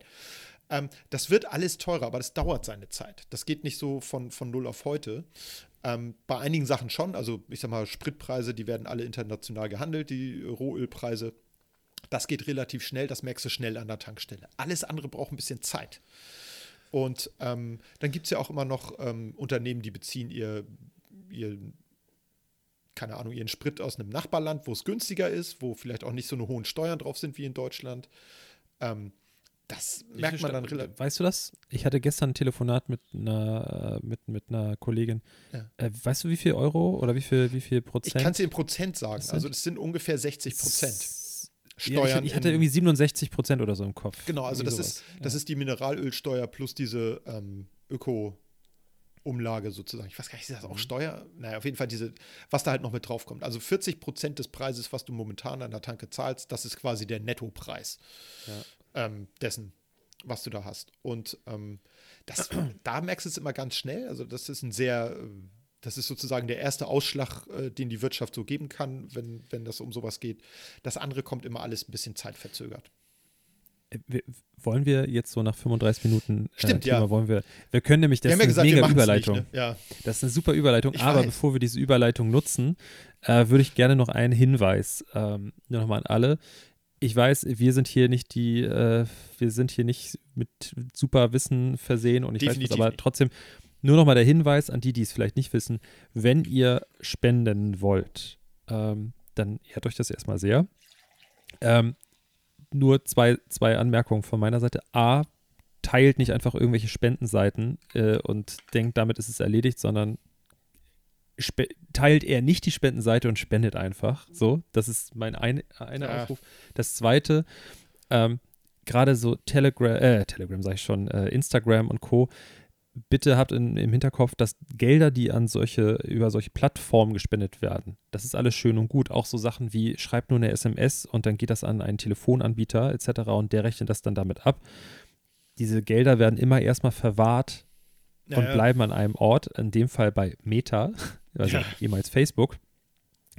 Ähm, das wird alles teurer, aber das dauert seine Zeit. Das geht nicht so von, von null auf heute. Ähm, bei einigen Sachen schon, also ich sag mal, Spritpreise, die werden alle international gehandelt, die Rohölpreise. Das geht relativ schnell, das merkst du schnell an der Tankstelle. Alles andere braucht ein bisschen Zeit. Und ähm, dann gibt es ja auch immer noch ähm, Unternehmen, die beziehen ihr, ihr, keine Ahnung, ihren Sprit aus einem Nachbarland, wo es günstiger ist, wo vielleicht auch nicht so eine hohen Steuern drauf sind wie in Deutschland. Ähm, Das merkt man dann relativ. Weißt du das? Ich hatte gestern ein Telefonat mit einer, äh, mit, mit einer Kollegin. Ja. Äh, weißt du, wie viel Euro oder wie viel, wie viel Ich Prozent? kann es dir in Prozent sagen. Das Also das sind ungefähr 60 Prozent. Ja, Steuern. ich, ich hatte irgendwie 67 Prozent oder so im Kopf. Genau, also das ist, das ist die Mineralölsteuer plus diese ähm, Öko-Umlage sozusagen. Ich weiß gar nicht, ist das Mhm. auch Steuer? Naja, auf jeden Fall diese, was da halt noch mit drauf kommt. Also 40 Prozent des Preises, was du momentan an der Tanke zahlst, das ist quasi der Nettopreis ähm, dessen, was du da hast. Und ähm, das, da merkst du es immer ganz schnell. Also das ist ein sehr, äh, das ist sozusagen der erste Ausschlag, äh, den die Wirtschaft so geben kann, wenn, wenn das um sowas geht. Das andere kommt immer alles ein bisschen zeitverzögert. Äh, wir, wollen wir jetzt so nach 35 Minuten äh, Stimmt, Thema, ja. wollen wir, wir können nämlich, das ist ja eine gesagt, mega Überleitung. nicht. Ne? Ja. Das ist eine super Überleitung, Ich aber weiß. bevor wir diese Überleitung nutzen, äh, würde ich gerne noch einen Hinweis ähm, nur nochmal an alle. Ich weiß, wir sind hier nicht die, äh, wir sind hier nicht mit super Wissen versehen und ich weiß Definitiv was, aber trotzdem nur nochmal der Hinweis an die, die es vielleicht nicht wissen, wenn ihr spenden wollt, ähm, dann ehrt euch das erstmal sehr. Ähm, nur zwei, zwei Anmerkungen von meiner Seite. A, teilt nicht einfach irgendwelche Spendenseiten äh, und denkt, damit ist es erledigt, sondern spe- teilt eher nicht die Spendenseite und spendet einfach. So, das ist mein ein, einer Ja. Aufruf. Das zweite, ähm, gerade so Telegram, äh, Telegram sage ich schon, äh, Instagram und Co. Bitte habt in, im Hinterkopf, dass Gelder, die an solche, über solche Plattformen gespendet werden, das ist alles schön und gut. Auch so Sachen wie, schreibt nur eine SMS und dann geht das an einen Telefonanbieter etc. und der rechnet das dann damit ab. Diese Gelder werden immer erstmal verwahrt und Naja. bleiben an einem Ort, in dem Fall bei Meta, also Ja. ehemals Facebook,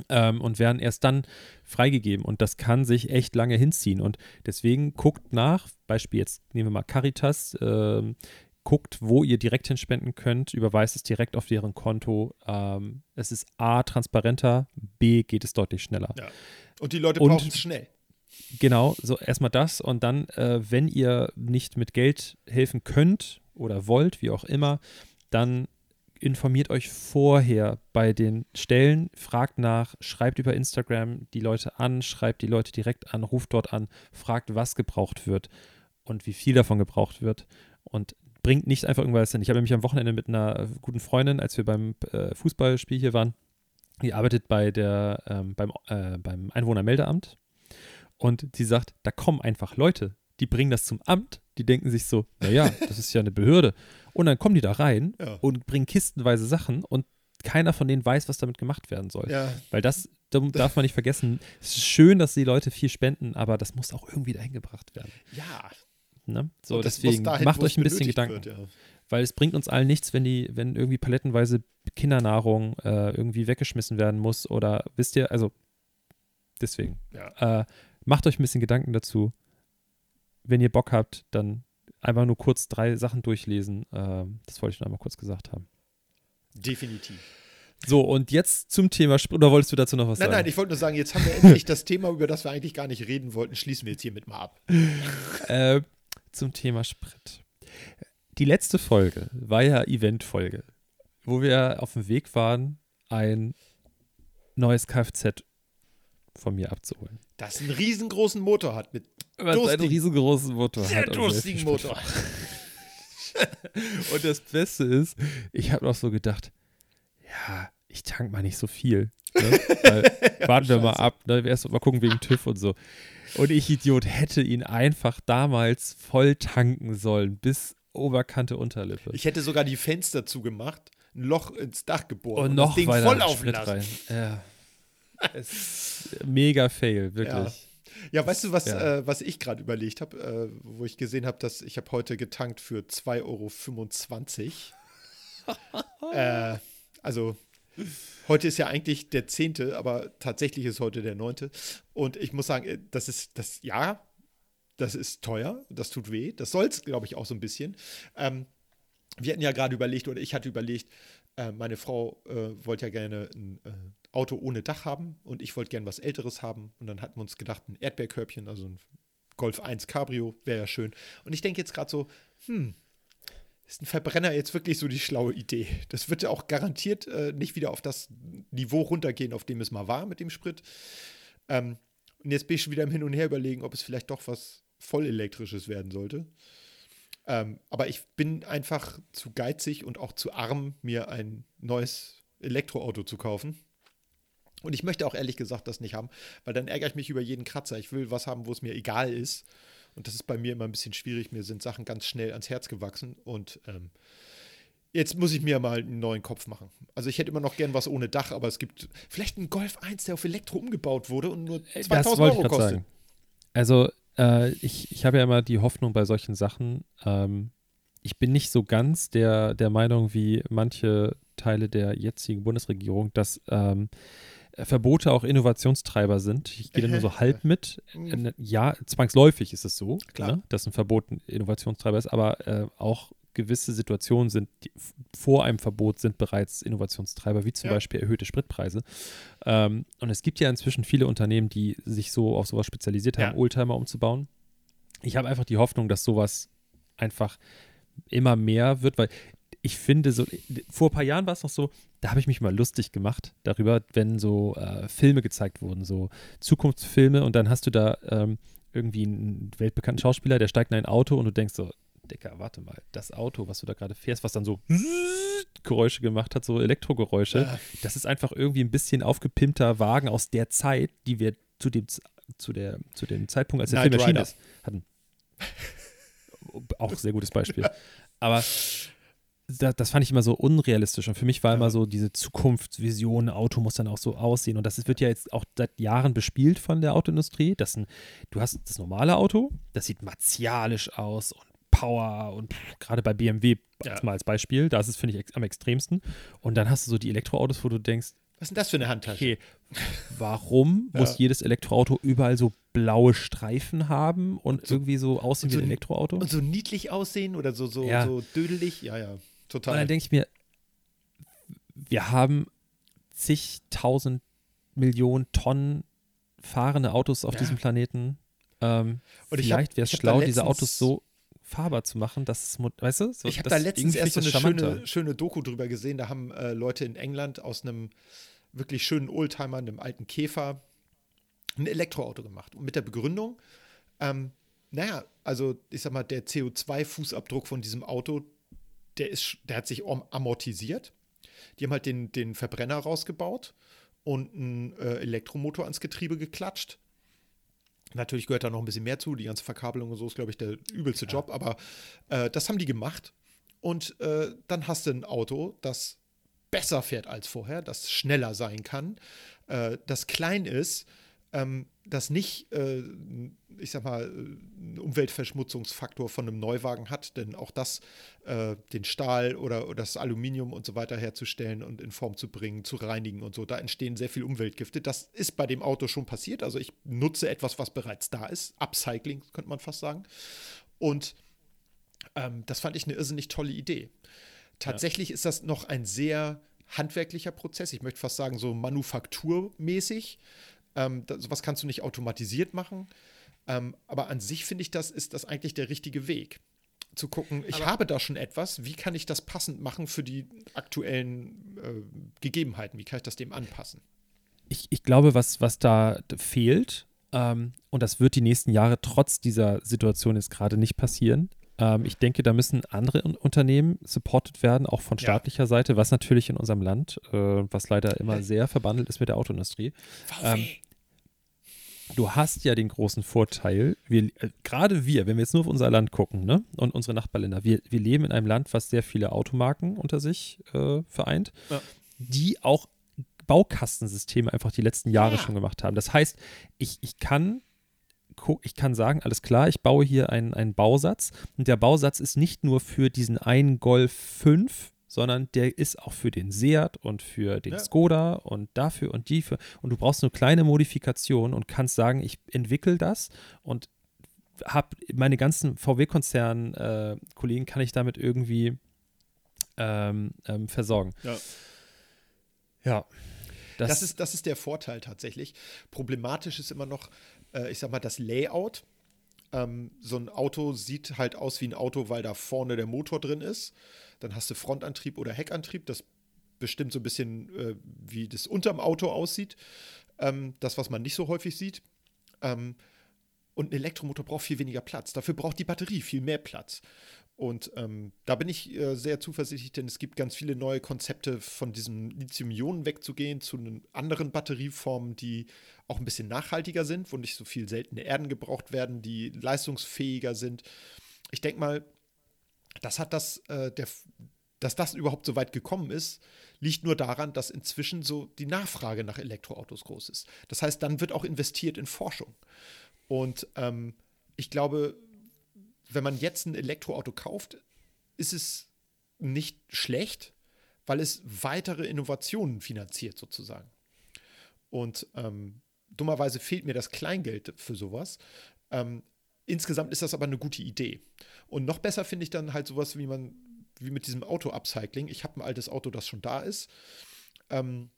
ähm, und werden erst dann freigegeben. Und das kann sich echt lange hinziehen. Und deswegen guckt nach, Beispiel jetzt nehmen wir mal Caritas, ähm, guckt, wo ihr direkt hinspenden könnt, überweist es direkt auf deren Konto. Ähm, es ist A, transparenter, B, geht es deutlich schneller. Ja. Und die Leute brauchen es schnell. Genau, so erstmal das und dann, äh, wenn ihr nicht mit Geld helfen könnt oder wollt, wie auch immer, dann informiert euch vorher bei den Stellen, fragt nach, schreibt über Instagram die Leute an, schreibt die Leute direkt an, ruft dort an, fragt, was gebraucht wird und wie viel davon gebraucht wird und bringt nicht einfach irgendwas hin. Ich habe mich am Wochenende mit einer äh, guten Freundin, als wir beim äh, Fußballspiel hier waren, die arbeitet bei der, ähm, beim, äh, beim Einwohnermeldeamt und sie sagt, da kommen einfach Leute, die bringen das zum Amt, die denken sich so, naja, das ist ja eine Behörde. Und dann kommen die da rein Ja. und bringen kistenweise Sachen und keiner von denen weiß, was damit gemacht werden soll. Ja, Weil das, da darf man nicht vergessen, es ist schön, dass die Leute viel spenden, aber das muss auch irgendwie dahin gebracht werden. ja. Ne? So, das deswegen macht euch ein bisschen Gedanken. Wird, ja. Weil es bringt uns allen nichts, wenn die, wenn irgendwie palettenweise Kindernahrung äh, irgendwie weggeschmissen werden muss oder wisst ihr, also deswegen. Ja. Äh, macht euch ein bisschen Gedanken dazu. Wenn ihr Bock habt, dann einfach nur kurz drei Sachen durchlesen. Ähm, das wollte ich nur einmal kurz gesagt haben. Definitiv. So, und jetzt zum Thema. Oder wolltest du dazu noch was Nein, sagen? nein, ich wollte nur sagen, jetzt haben wir endlich das Thema, über das wir eigentlich gar nicht reden wollten, schließen wir jetzt hiermit mal ab. äh, zum Thema Sprit. Die letzte Folge war ja Eventfolge, wo wir auf dem Weg waren, ein neues Kfz von mir abzuholen. Das einen riesengroßen Motor hat mit Was einen riesengroßen Motor sehr hat. durstigen Motor. Und das Beste ist, ich habe noch so gedacht, ja, ich tank mal nicht so viel. Ne? Weil, warten wir mal ab, ne? erst mal gucken wegen TÜV und so. Und ich, Idiot, hätte ihn einfach damals voll tanken sollen, bis Oberkante Unterlippe. Ich hätte sogar die Fenster zugemacht, ein Loch ins Dach gebohrt und noch das Ding voll laufen Sprit lassen. rein. Ja. Es, mega Fail, wirklich. Ja, weißt du, was, Ja. äh, was ich gerade überlegt habe, äh, wo ich gesehen habe, dass ich habe heute getankt für 2,25 Euro. äh, also heute ist ja eigentlich der 10., aber tatsächlich ist heute der 9. Und ich muss sagen, äh, das ist das, ja, das ist teuer, das tut weh. Das soll es, glaube ich, auch so ein bisschen. Ähm, wir hatten ja gerade überlegt, oder ich hatte überlegt, äh, meine Frau äh, wollte ja gerne ein äh, Auto ohne Dach haben und ich wollte gerne was Älteres haben. Und dann hatten wir uns gedacht, ein Erdbeerkörbchen, also ein Golf 1 Cabrio, wäre ja schön. Und ich denke jetzt gerade so, hm, ist ein Verbrenner jetzt wirklich so die schlaue Idee? Das wird ja auch garantiert äh, nicht wieder auf das Niveau runtergehen, auf dem es mal war mit dem Sprit. Ähm, und jetzt bin ich schon wieder im Hin und Her überlegen, ob es vielleicht doch was voll elektrisches werden sollte. Ähm, aber ich bin einfach zu geizig und auch zu arm, mir ein neues Elektroauto zu kaufen. Und ich möchte auch ehrlich gesagt das nicht haben, weil dann ärgere ich mich über jeden Kratzer. Ich will was haben, wo es mir egal ist. Und das ist bei mir immer ein bisschen schwierig. Mir sind Sachen ganz schnell ans Herz gewachsen. Und ähm, jetzt muss ich mir mal einen neuen Kopf machen. Also ich hätte immer noch gern was ohne Dach, aber es gibt vielleicht einen Golf 1, der auf Elektro umgebaut wurde und nur 2000 Euro kostet. Sagen. Also äh, ich, ich habe ja immer die Hoffnung bei solchen Sachen, ähm, ich bin nicht so ganz der, der Meinung wie manche Teile der jetzigen Bundesregierung, dass ähm, Verbote auch Innovationstreiber sind. Ich gehe da nur so halb mit. Mhm. Äh, ja, zwangsläufig ist es so, Klar. Ne, dass ein Verbot ein Innovationstreiber ist, aber äh, auch gewisse Situationen sind, vor einem Verbot sind bereits Innovationstreiber, wie zum Ja. Beispiel erhöhte Spritpreise. Ähm, und es gibt ja inzwischen viele Unternehmen, die sich so auf sowas spezialisiert haben, Ja. Oldtimer umzubauen. Ich habe einfach die Hoffnung, dass sowas einfach immer mehr wird, weil ich finde, so vor ein paar Jahren war es noch so, da habe ich mich mal lustig gemacht darüber, wenn so äh, Filme gezeigt wurden, so Zukunftsfilme und dann hast du da ähm, irgendwie einen weltbekannten Schauspieler, der steigt in ein Auto und du denkst so, Dicker, warte mal, das Auto, was du da gerade fährst, was dann so Geräusche gemacht hat, so Elektrogeräusche, Ja. das ist einfach irgendwie ein bisschen aufgepimpter Wagen aus der Zeit, die wir zu dem, zu der, zu dem Zeitpunkt, als der Knight Film erschienen ist, hatten. Auch sehr gutes Beispiel. Aber da, das fand ich immer so unrealistisch und für mich war Ja. immer so diese Zukunftsvision, Auto muss dann auch so aussehen und das wird ja jetzt auch seit Jahren bespielt von der Autoindustrie. Das ein, du hast das normale Auto, das sieht martialisch aus und Power und pff, gerade bei BMW Ja. mal als Beispiel, da ist es, finde ich, ex am extremsten. Und dann hast du so die Elektroautos, wo du denkst, Was ist denn das für eine Handtasche? okay, warum Ja. muss jedes Elektroauto überall so blaue Streifen haben und so- irgendwie so aussehen und wie ein Elektroauto? Und so niedlich aussehen oder so, so, Ja. so dödelig? Ja, ja, Und total. dann denke ich mir, wir haben zigtausend Millionen Tonnen fahrende Autos auf Ja. diesem Planeten. Ähm, Und ich vielleicht wäre es schlau, diese Autos so fahrbar zu machen, dass es, weißt du, so, ich habe da letztens erst so eine schöne, schöne Doku drüber gesehen. Da haben äh, Leute in England aus einem wirklich schönen Oldtimer, einem alten Käfer, ein Elektroauto gemacht. Und mit der Begründung, ähm, naja, also ich sag mal, der CO2-Fußabdruck von diesem Auto, der, ist, der hat sich am- amortisiert. Die haben halt den, den Verbrenner rausgebaut und einen äh, Elektromotor ans Getriebe geklatscht. Natürlich gehört da noch ein bisschen mehr zu. Die ganze Verkabelung und so ist, glaube ich, der übelste Job. Aber äh, das haben die gemacht. Und äh, dann hast du ein Auto, das besser fährt als vorher, das schneller sein kann, äh, das klein ist, ähm, das nicht, äh, ich sag mal, einen Umweltverschmutzungsfaktor von einem Neuwagen hat, denn auch das, äh, den Stahl oder, oder das Aluminium und so weiter herzustellen und in Form zu bringen, zu reinigen und so, da entstehen sehr viel Umweltgifte. Das ist bei dem Auto schon passiert. Also ich nutze etwas, was bereits da ist. Upcycling könnte man fast sagen. Und ähm, das fand ich eine irrsinnig tolle Idee. Tatsächlich ist das noch ein sehr handwerklicher Prozess. Ich möchte fast sagen, so manufakturmäßig. Ähm, das, sowas kannst du nicht automatisiert machen. Ähm, aber an sich finde ich, das ist das eigentlich der richtige Weg. Zu gucken, ich habe da schon etwas, wie kann ich das passend machen für die aktuellen äh, Gegebenheiten? Wie kann ich das dem anpassen? ich, ich glaube, was, was da fehlt, ähm, und das wird die nächsten Jahre trotz dieser Situation jetzt gerade nicht passieren. Ähm, ich denke, da müssen andere Un Unternehmen supported werden, auch von Ja. staatlicher Seite, was natürlich in unserem Land, äh, was leider immer sehr verbandelt ist mit der Autoindustrie. Ähm, du hast ja den großen Vorteil, wir, äh, gerade wir, wenn wir jetzt nur auf unser Land gucken, ne, und unsere Nachbarländer, wir, wir leben in einem Land, was sehr viele Automarken unter sich äh, vereint, Ja. die auch Baukastensysteme einfach die letzten Jahre Ja. schon gemacht haben. Das heißt, ich, ich kann ich kann sagen, alles klar, ich baue hier einen, einen Bausatz und der Bausatz ist nicht nur für diesen einen Golf 5, sondern der ist auch für den Seat und für den Ja. Skoda und dafür und die für und du brauchst nur kleine Modifikationen und kannst sagen, ich entwickle das und habe meine ganzen VW-Konzern-Kollegen kann ich damit irgendwie ähm, ähm, versorgen. Ja. Ja. Das, ist, das ist der Vorteil tatsächlich. Problematisch ist immer noch, äh, ich sag mal, das Layout. Ähm, so ein Auto sieht halt aus wie ein Auto, weil da vorne der Motor drin ist. Dann hast du Frontantrieb oder Heckantrieb. Das bestimmt so ein bisschen, äh, wie das unterm Auto aussieht. Ähm, das, was man nicht so häufig sieht. Ähm, Und ein Elektromotor braucht viel weniger Platz. Dafür braucht die Batterie viel mehr Platz. Und ähm, da bin ich äh, sehr zuversichtlich, denn es gibt ganz viele neue Konzepte, von diesem Lithium-Ionen wegzugehen zu anderen Batterieformen, die auch ein bisschen nachhaltiger sind, wo nicht so viel seltene Erden gebraucht werden, die leistungsfähiger sind. Ich denke mal, das hat das, äh, der, dass das überhaupt so weit gekommen ist, liegt nur daran, dass inzwischen so die Nachfrage nach Elektroautos groß ist. Das heißt, dann wird auch investiert in Forschung. Und ähm, ich glaube, wenn man jetzt ein Elektroauto kauft, ist es nicht schlecht, weil es weitere Innovationen finanziert sozusagen. Und ähm, dummerweise fehlt mir das Kleingeld für sowas. Ähm, insgesamt ist das aber eine gute Idee. Und noch besser finde ich dann halt sowas, wie man, wie mit diesem Auto-Upcycling. Ich habe ein altes Auto, das schon da ist. Ähm,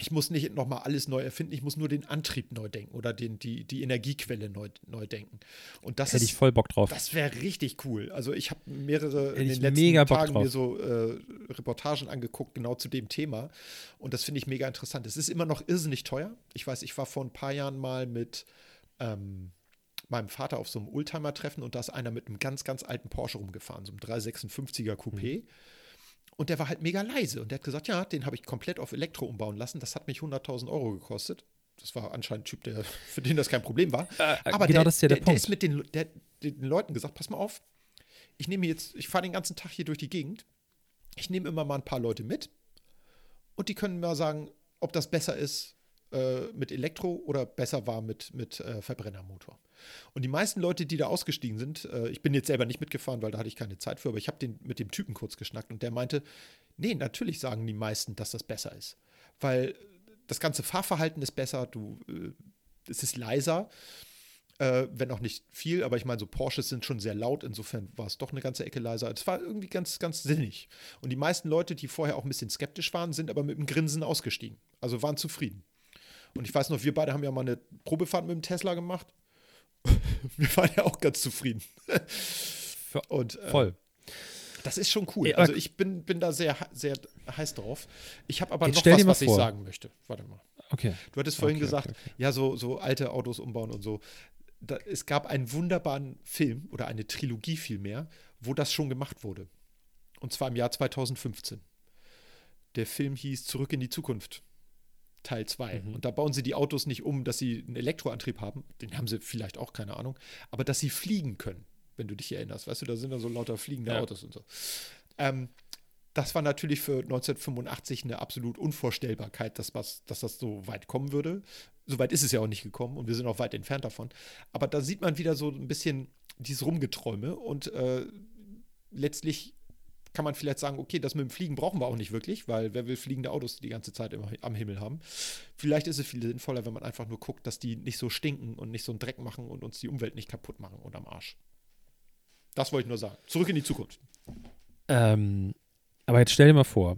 ich muss nicht nochmal alles neu erfinden, ich muss nur den Antrieb neu denken oder den, die, die Energiequelle neu, neu denken. Und das Hätte ist, ich voll Bock drauf. Das wäre richtig cool. Also ich habe mehrere Hätte in den letzten Tagen drauf. mir so äh, Reportagen angeguckt, genau zu dem Thema. Und das finde ich mega interessant. Es ist immer noch irrsinnig teuer. Ich weiß, ich war vor ein paar Jahren mal mit ähm, meinem Vater auf so einem Oldtimer-Treffen und da ist einer mit einem ganz, ganz alten Porsche rumgefahren, so einem 356er Coupé. Und der war halt mega leise. Und der hat gesagt, ja, den habe ich komplett auf Elektro umbauen lassen. Das hat mich 100.000 Euro gekostet. Das war anscheinend ein Typ, der, für den das kein Problem war. Aber genau der, das ist ja der der, der Punkt. ist mit den, der, den Leuten gesagt, pass mal auf, ich nehme jetzt, ich fahre den ganzen Tag hier durch die Gegend. Ich nehme immer mal ein paar Leute mit und die können mir sagen, ob das besser ist äh, mit Elektro oder besser war mit, mit äh, Verbrennermotor. Und die meisten Leute, die da ausgestiegen sind, äh, ich bin jetzt selber nicht mitgefahren, weil da hatte ich keine Zeit für, aber ich habe den mit dem Typen kurz geschnackt und der meinte, nee, natürlich sagen die meisten, dass das besser ist. Weil das ganze Fahrverhalten ist besser, du, äh, es ist leiser, äh, wenn auch nicht viel, aber ich meine, so Porsches sind schon sehr laut, insofern war es doch eine ganze Ecke leiser. Es war irgendwie ganz, ganz sinnig. Und die meisten Leute, die vorher auch ein bisschen skeptisch waren, sind aber mit einem Grinsen ausgestiegen. Also waren zufrieden. Und ich weiß noch, wir beide haben ja mal eine Probefahrt mit dem Tesla gemacht. wir waren ja auch ganz zufrieden. Und, äh, Voll. Das ist schon cool. Also ich bin, bin da sehr, sehr heiß drauf. Ich habe aber Jetzt noch was, was ich sagen möchte. Warte mal. Okay. Du hattest vorhin Okay, gesagt, okay, ja, so, so alte Autos umbauen und so. Da, es gab einen wunderbaren Film oder eine Trilogie vielmehr, wo das schon gemacht wurde. Und zwar im Jahr 2015. Der Film hieß Zurück in die Zukunft. Teil 2. Mhm. Und da bauen sie die Autos nicht um, dass sie einen Elektroantrieb haben. Den haben sie vielleicht auch, keine Ahnung. Aber dass sie fliegen können, wenn du dich erinnerst. Weißt du, da sind dann so lauter fliegende Ja. Autos und so. Ähm, das war natürlich für 1985 eine absolut Unvorstellbarkeit, dass, was, dass das so weit kommen würde. So weit ist es ja auch nicht gekommen und wir sind auch weit entfernt davon. Aber da sieht man wieder so ein bisschen dieses Rumgeträume und äh, letztlich kann man vielleicht sagen, okay, das mit dem Fliegen brauchen wir auch nicht wirklich, weil wer will fliegende Autos die ganze Zeit immer am Himmel haben. Vielleicht ist es viel sinnvoller, wenn man einfach nur guckt, dass die nicht so stinken und nicht so einen Dreck machen und uns die Umwelt nicht kaputt machen und am Arsch. Das wollte ich nur sagen. Zurück in die Zukunft. Ähm, aber jetzt stell dir mal vor,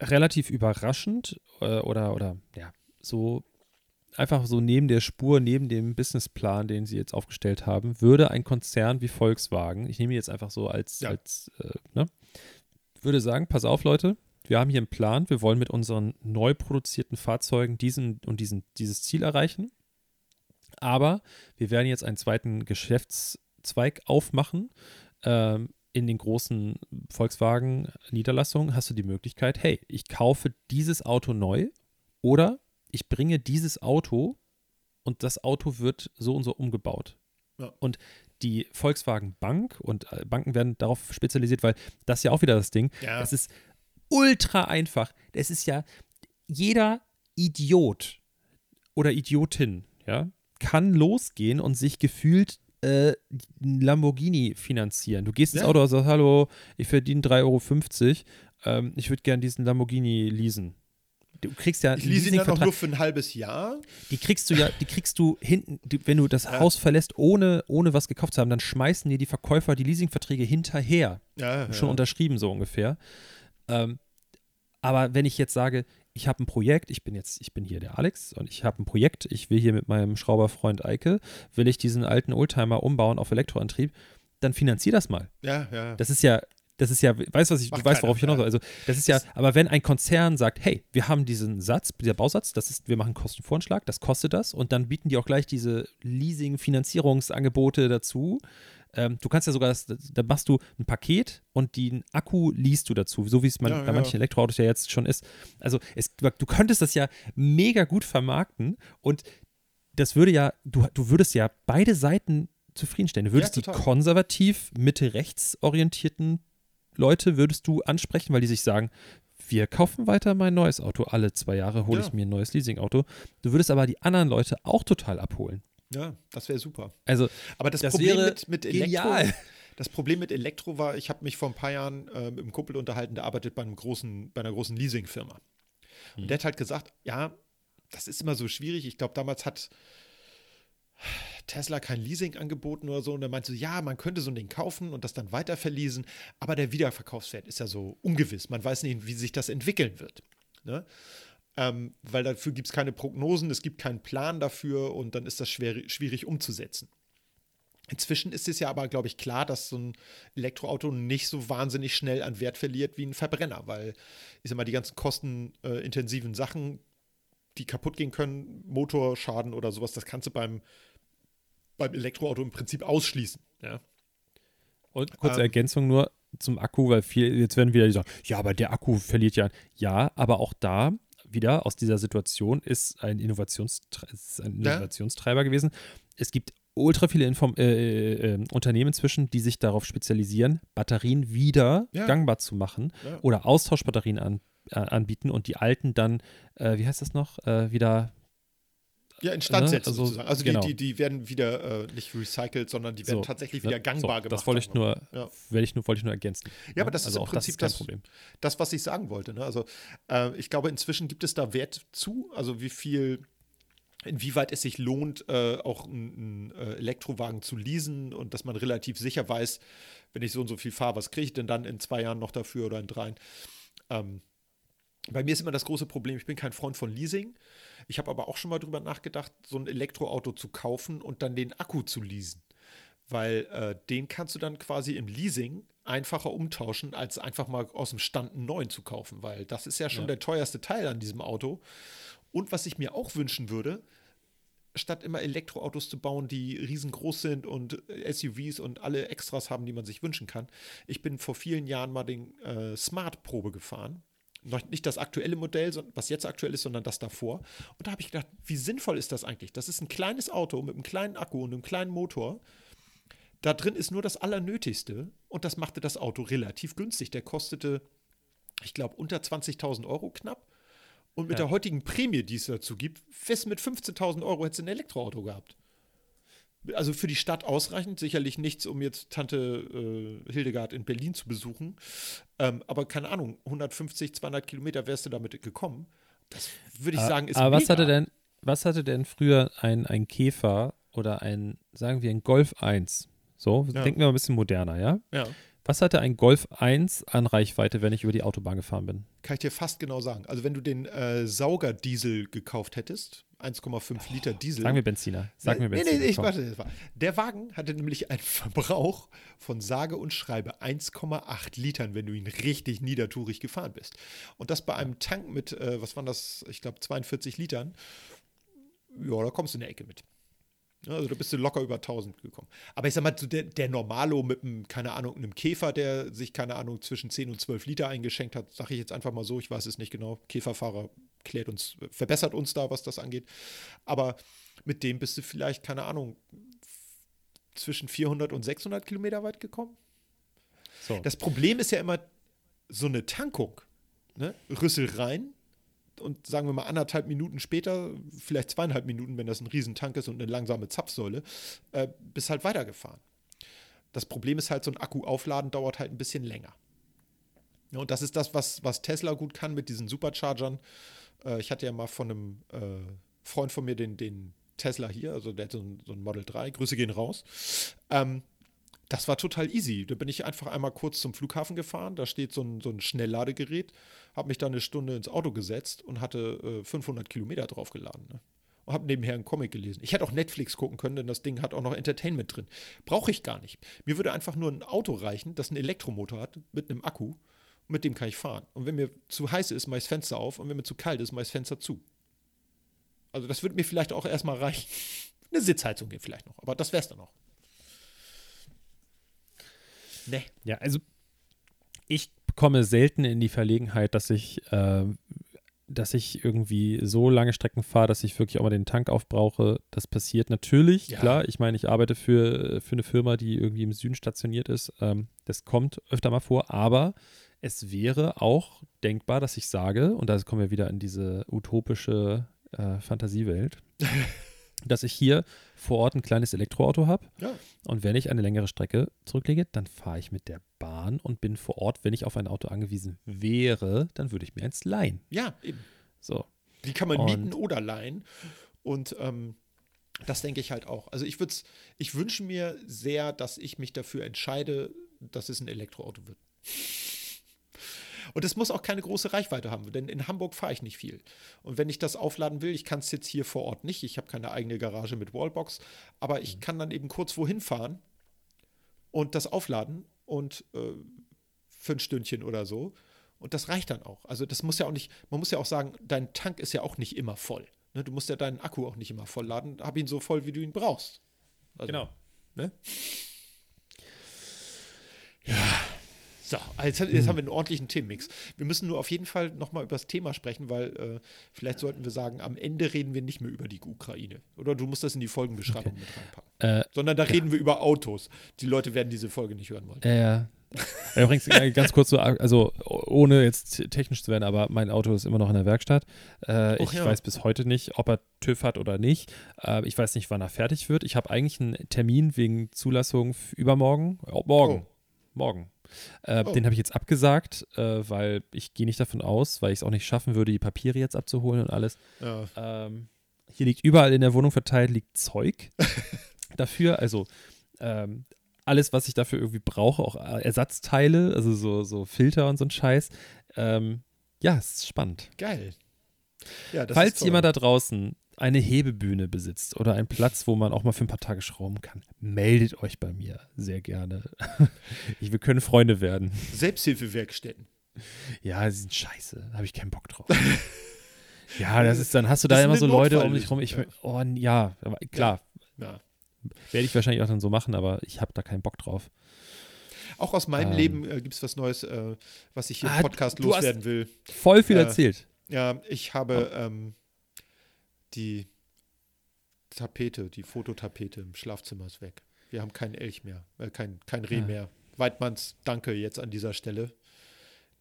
relativ überraschend äh, oder, oder ja, so einfach so neben der Spur, neben dem Businessplan, den sie jetzt aufgestellt haben, würde ein Konzern wie Volkswagen, ich nehme jetzt einfach so als, Ja. als äh, ne, würde sagen, pass auf Leute, wir haben hier einen Plan, wir wollen mit unseren neu produzierten Fahrzeugen diesen und diesen, dieses Ziel erreichen. Aber wir werden jetzt einen zweiten Geschäftszweig aufmachen. Ähm, in den großen Volkswagen-Niederlassungen hast du die Möglichkeit, hey, ich kaufe dieses Auto neu oder ich bringe dieses Auto und das Auto wird so und so umgebaut. Ja. Und die Volkswagen Bank und äh, Banken werden darauf spezialisiert, weil das ist ja auch wieder das Ding. Ja. Es ist ultra einfach. Es ist ja jeder Idiot oder Idiotin, ja, kann losgehen und sich gefühlt äh, Lamborghini finanzieren. Du gehst ins Ja. Auto und sagst, hallo, ich verdiene 3,50 Euro, ähm, ich würde gern diesen Lamborghini leasen. Du kriegst ja Ich lese ihn dann auch nur für ein halbes Jahr. die kriegst du ja, die kriegst du hinten, die, wenn du das Ja. Haus verlässt, ohne, ohne was gekauft zu haben, dann schmeißen dir die Verkäufer die Leasingverträge hinterher. Ja, Schon unterschrieben, so ungefähr. Ähm, aber wenn ich jetzt sage, ich habe ein Projekt, ich bin jetzt, ich bin hier der Alex und ich habe ein Projekt, ich will hier mit meinem Schrauberfreund Eike, will ich diesen alten Oldtimer umbauen auf Elektroantrieb, dann finanzier das mal. ja, ja. Das ist ja, das ist ja, weißt du, was ich, Macht du weißt, worauf ich hinaus will. Also, das ist ja, aber wenn ein Konzern sagt, hey, wir haben diesen Satz, dieser Bausatz, das ist, wir machen Kostenvoranschlag, das kostet das und dann bieten die auch gleich diese Leasing-Finanzierungsangebote dazu. Ähm, du kannst ja sogar, das, da machst du ein Paket und den Akku liest du dazu, so wie es man, Ja, bei ja. manchen Elektroautos ja jetzt schon ist. Also es, du könntest das ja mega gut vermarkten und das würde ja, du, du würdest ja beide Seiten zufriedenstellen. Du würdest Ja, die konservativ, Mitte-rechts orientierten Leute würdest du ansprechen, weil die sich sagen, wir kaufen weiter mein neues Auto. Alle zwei Jahre hole Ja. ich mir ein neues Leasingauto. Du würdest aber die anderen Leute auch total abholen. Ja, das wäre super. Also, Aber das, Das Problem mit, mit Elektro, genial. das Problem mit Elektro war, ich habe mich vor ein paar Jahren äh, mit einem Kumpel unterhalten, der arbeitet bei einem großen, bei einer großen Leasingfirma. Und der hat halt gesagt, ja, das ist immer so schwierig. Ich glaube, damals hat Tesla kein Leasing angeboten oder so. Und er meinte ja, man könnte so ein Ding kaufen und das dann weiter verleasen, aber der Wiederverkaufswert ist ja so ungewiss. Man weiß nicht, wie sich das entwickeln wird. Ne? Ähm, weil dafür gibt es keine Prognosen, es gibt keinen Plan dafür und dann ist das schwer, schwierig umzusetzen. Inzwischen ist es ja aber, glaube ich, klar, dass so ein Elektroauto nicht so wahnsinnig schnell an Wert verliert wie ein Verbrenner, weil ich sag mal, die ganzen kostenintensiven Sachen, die kaputt gehen können, Motorschaden oder sowas, das kannst du beim, beim Elektroauto im Prinzip ausschließen. Ja. und kurze Ähm. Ergänzung nur zum Akku, weil viel, jetzt werden wieder die sagen, ja, aber der Akku verliert ja. Ja, aber auch da wieder aus dieser Situation ist ein, Innovationstre ist ein Ja. Innovationstreiber gewesen. Es gibt ultra viele Inform äh, äh, äh, Unternehmen inzwischen, die sich darauf spezialisieren, Batterien wieder Ja. gangbar zu machen Ja. oder Austauschbatterien an, äh, anbieten und die alten dann, äh, wie heißt das noch, äh, wieder Ja, instand Ne? setzen Also, sozusagen. Also genau. die, die, die werden wieder äh, nicht recycelt, sondern die werden so, tatsächlich ne? wieder gangbar so, gemacht. Das wollte ich nur, Ja. ich nur, wollte ich nur ergänzen. Ja, aber das ist also im auch Prinzip das das, ist das, was ich sagen wollte. Ne? Also äh, ich glaube, inzwischen gibt es da Wert zu, also wie viel, inwieweit es sich lohnt, äh, auch einen äh, Elektrowagen zu leasen und dass man relativ sicher weiß, wenn ich so und so viel fahre, was kriege ich denn dann in zwei Jahren noch dafür oder in dreien. Ähm, bei mir ist immer das große Problem, ich bin kein Freund von Leasing. Ich habe aber auch schon mal drüber nachgedacht, so ein Elektroauto zu kaufen und dann den Akku zu leasen. Weil äh, den kannst du dann quasi im Leasing einfacher umtauschen, als einfach mal aus dem Stand einen neuen zu kaufen. Weil das ist ja schon Ja. der teuerste Teil an diesem Auto. Und was ich mir auch wünschen würde, statt immer Elektroautos zu bauen, die riesengroß sind und SUVs und alle Extras haben, die man sich wünschen kann. Ich bin vor vielen Jahren mal den äh, Smart Probe gefahren. Noch nicht das aktuelle Modell, sondern- was jetzt aktuell ist, sondern das davor. Und da habe ich gedacht, wie sinnvoll ist das eigentlich? Das ist ein kleines Auto mit einem kleinen Akku und einem kleinen Motor. Da drin ist nur das Allernötigste und das machte das Auto relativ günstig. Der kostete, ich glaube, unter 20.000 Euro knapp. Und mit Ja. der heutigen Prämie, die es dazu gibt, fest mit 15.000 Euro hättest du ein Elektroauto gehabt. Also für die Stadt ausreichend, sicherlich nichts, um jetzt Tante äh, Hildegard in Berlin zu besuchen. Ähm, aber keine Ahnung, 150, 200 Kilometer wärst du damit gekommen. Das würde ich Ah, sagen, ist Aber was mega. hatte denn, was hatte denn früher ein, ein Käfer oder ein, sagen wir, ein Golf 1? So, Ja. denken wir mal ein bisschen moderner, ja? Ja, Was hatte ein Golf 1 an Reichweite, wenn ich über die Autobahn gefahren bin? kann ich dir fast genau sagen. Also wenn du den äh, Saugerdiesel gekauft hättest, 1,5 Liter Diesel. Sagen wir Benziner. Sag mir nee, Benziner. nee, nee, ich warte. das war- Der Wagen hatte nämlich einen Verbrauch von sage und schreibe 1,8 Litern, wenn du ihn richtig niedertourig gefahren bist. Und das bei einem Tank mit, äh, was waren das, ich glaube 42 Litern. Ja, da kommst du in der Ecke mit. Also da bist du locker über 1000 gekommen. Aber ich sag mal, der, der Normalo mit einem, keine Ahnung, einem Käfer, der sich, keine Ahnung, zwischen 10 und 12 Liter eingeschenkt hat, sage ich jetzt einfach mal so, ich weiß es nicht genau. Käferfahrer klärt uns, verbessert uns da, was das angeht. Aber mit dem bist du vielleicht, keine Ahnung, zwischen 400 und 600 Kilometer weit gekommen. So. Das Problem ist ja immer so eine Tankung. Ne? Rüssel rein und sagen wir mal anderthalb Minuten später, vielleicht zweieinhalb Minuten, wenn das ein Riesentank ist und eine langsame Zapfsäule, äh, bist halt weitergefahren. Das Problem ist halt, so ein Akku aufladen dauert halt ein bisschen länger. Ja, und das ist das, was, was Tesla gut kann mit diesen Superchargern. Äh, ich hatte ja mal von einem äh, Freund von mir den, den Tesla hier, also der hat so ein, so ein Model 3, Grüße gehen raus. Ähm, das war total easy. Da bin ich einfach einmal kurz zum Flughafen gefahren. Da steht so ein, so ein Schnellladegerät. Habe mich da eine Stunde ins Auto gesetzt und hatte äh, 500 Kilometer draufgeladen. Ne? und habe nebenher einen Comic gelesen. Ich hätte auch Netflix gucken können, denn das Ding hat auch noch Entertainment drin. Brauche ich gar nicht. Mir würde einfach nur ein Auto reichen, das einen Elektromotor hat mit einem Akku. Mit dem kann ich fahren. Und wenn mir zu heiß ist, mache ich das Fenster auf. Und wenn mir zu kalt ist, mache ich das Fenster zu. Also das würde mir vielleicht auch erstmal reichen. Eine Sitzheizung geht vielleicht noch, aber das wäre es dann noch. Nee. Ja, also ich komme selten in die Verlegenheit, dass ich, äh, dass ich irgendwie so lange Strecken fahre, dass ich wirklich auch mal den Tank aufbrauche. Das passiert natürlich, ja. klar. Ich meine, ich arbeite für, für eine Firma, die irgendwie im Süden stationiert ist. Ähm, das kommt öfter mal vor, aber es wäre auch denkbar, dass ich sage, und da kommen wir wieder in diese utopische äh, Fantasiewelt, dass ich hier vor Ort ein kleines Elektroauto habe. Ja. Und wenn ich eine längere Strecke zurücklege, dann fahre ich mit der Bahn und bin vor Ort. Wenn ich auf ein Auto angewiesen wäre, dann würde ich mir eins leihen. Ja, eben. So. Die kann man und, mieten oder leihen. Und ähm, das denke ich halt auch. Also ich würde ich wünsche mir sehr, dass ich mich dafür entscheide, dass es ein Elektroauto wird. Und es muss auch keine große Reichweite haben, denn in Hamburg fahre ich nicht viel. Und wenn ich das aufladen will, ich kann es jetzt hier vor Ort nicht, ich habe keine eigene Garage mit Wallbox, aber ich kann dann eben kurz wohin fahren und das aufladen und äh, für ein Stündchen oder so. Und das reicht dann auch. Also das muss ja auch nicht, man muss ja auch sagen, dein Tank ist ja auch nicht immer voll. Ne? Du musst ja deinen Akku auch nicht immer voll laden. Hab ihn so voll, wie du ihn brauchst. Also, genau. Ne? Ja. So, jetzt, jetzt hm. haben wir einen ordentlichen Themenmix. Wir müssen nur auf jeden Fall nochmal über das Thema sprechen, weil äh, vielleicht sollten wir sagen, am Ende reden wir nicht mehr über die Ukraine. Oder du musst das in die Folgenbeschreibung okay. mit reinpacken. Äh, Sondern da ja. reden wir über Autos. Die Leute werden diese Folge nicht hören wollen. Ja, ja. Übrigens, ganz kurz so, also ohne jetzt technisch zu werden, aber mein Auto ist immer noch in der Werkstatt. Äh, ich ja. weiß bis heute nicht, ob er TÜV hat oder nicht. Äh, ich weiß nicht, wann er fertig wird. Ich habe eigentlich einen Termin wegen Zulassung übermorgen. Oh, morgen. Oh. Morgen. Äh, oh. Den habe ich jetzt abgesagt, äh, weil ich gehe nicht davon aus, weil ich es auch nicht schaffen würde, die Papiere jetzt abzuholen und alles. Ja. Ähm, hier liegt überall in der Wohnung verteilt, liegt Zeug dafür. Also ähm, alles, was ich dafür irgendwie brauche, auch äh, Ersatzteile, also so, so Filter und so ein Scheiß. Ähm, ja, es ist spannend. Geil. Ja, Falls jemand da draußen eine Hebebühne besitzt oder einen Platz, wo man auch mal für ein paar Tage schrauben kann, meldet euch bei mir sehr gerne. ich, wir können Freunde werden. Selbsthilfewerkstätten. Ja, die sind scheiße. Da habe ich keinen Bock drauf. ja, das ist, dann hast du da immer so Leute um dich rum. Ich, ja. Oh, ja, klar. Ja. Werde ich wahrscheinlich auch dann so machen, aber ich habe da keinen Bock drauf. Auch aus meinem ähm, Leben äh, gibt es was Neues, äh, was ich hier im ah, Podcast loswerden will. Voll viel äh, erzählt. Ja, ich habe oh. ähm, die Tapete, die Fototapete im Schlafzimmer ist weg. Wir haben keinen Elch mehr, äh, kein, kein Reh ja. mehr. Weidmanns Danke jetzt an dieser Stelle.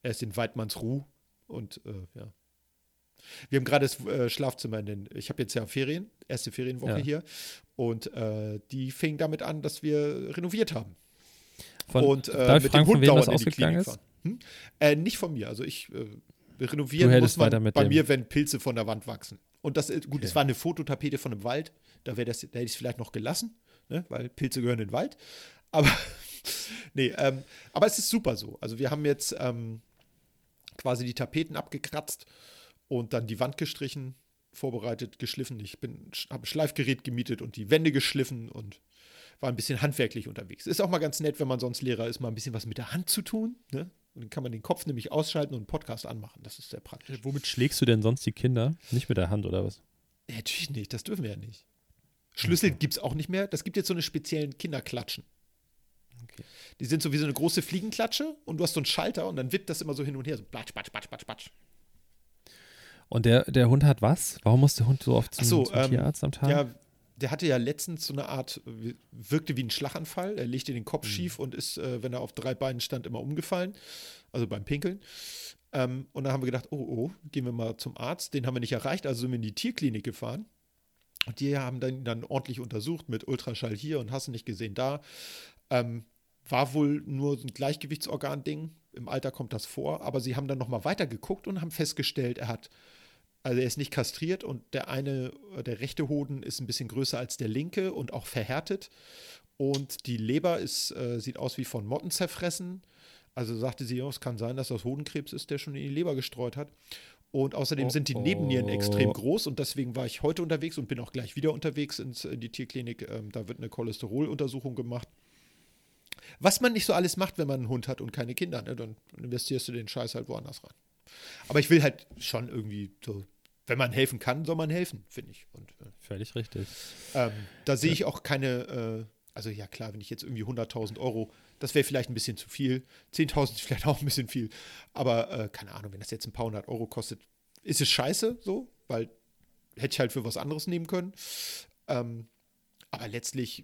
Er ist in Weidmanns Ruh und äh, ja. Wir haben gerade das äh, Schlafzimmer in den, ich habe jetzt ja Ferien, erste Ferienwoche ja. hier und äh, die fing damit an, dass wir renoviert haben. Von, und äh, mit dem Hund dauernd in die Klinik fahren. Hm? Äh, nicht von mir, also ich äh, renovieren muss man bei mir, wenn Pilze von der Wand wachsen. Und das, gut, okay. es war eine Fototapete von einem Wald. Da, da hätte ich es vielleicht noch gelassen, ne? weil Pilze gehören in den Wald. Aber, nee, ähm, aber es ist super so. Also wir haben jetzt ähm, quasi die Tapeten abgekratzt und dann die Wand gestrichen, vorbereitet, geschliffen. Ich habe ein Schleifgerät gemietet und die Wände geschliffen und war ein bisschen handwerklich unterwegs. Ist auch mal ganz nett, wenn man sonst Lehrer ist, mal ein bisschen was mit der Hand zu tun. Ne? Und dann kann man den Kopf nämlich ausschalten und einen Podcast anmachen. Das ist sehr praktisch. Womit schlägst du denn sonst die Kinder? Nicht mit der Hand oder was? Ja, natürlich nicht, das dürfen wir ja nicht. Schlüssel okay. gibt es auch nicht mehr. Das gibt jetzt so eine speziellen Kinderklatschen. Okay. Die sind so wie so eine große Fliegenklatsche und du hast so einen Schalter und dann wippt das immer so hin und her, so platsch, platsch, platsch, platsch, platsch. Und der, der Hund hat was? Warum muss der Hund so oft zum, so, zum ähm, Tierarzt am Tag? Ja, der hatte ja letztens so eine Art, wirkte wie ein Schlaganfall. Er legte den Kopf mhm. schief und ist, äh, wenn er auf drei Beinen stand, immer umgefallen. Also beim Pinkeln. Ähm, und dann haben wir gedacht, oh, oh, gehen wir mal zum Arzt. Den haben wir nicht erreicht, also sind wir in die Tierklinik gefahren. Und die haben dann, dann ordentlich untersucht mit Ultraschall hier und hast nicht gesehen da. Ähm, war wohl nur ein Gleichgewichtsorgan-Ding. Im Alter kommt das vor. Aber sie haben dann nochmal weiter geguckt und haben festgestellt, er hat also er ist nicht kastriert und der eine, der rechte Hoden ist ein bisschen größer als der linke und auch verhärtet. Und die Leber ist, äh, sieht aus wie von Motten zerfressen. Also sagte sie, oh, es kann sein, dass das Hodenkrebs ist, der schon in die Leber gestreut hat. Und außerdem Oh, sind die Nebennieren extrem oh. groß und deswegen war ich heute unterwegs und bin auch gleich wieder unterwegs ins, in die Tierklinik. Ähm, da wird eine Cholesteroluntersuchung gemacht. Was man nicht so alles macht, wenn man einen Hund hat und keine Kinder, ne? dann investierst du den Scheiß halt woanders rein. Aber ich will halt schon irgendwie so, wenn man helfen kann, soll man helfen, finde ich. Und äh, Völlig richtig. ähm, da sehe ich auch keine, äh, also ja klar, wenn ich jetzt irgendwie 100.000 Euro, das wäre vielleicht ein bisschen zu viel. 10.000 ist vielleicht auch ein bisschen viel. Aber äh, keine Ahnung, wenn das jetzt ein paar hundert Euro kostet, ist es scheiße so, weil hätte ich halt für was anderes nehmen können. Ähm, aber letztlich,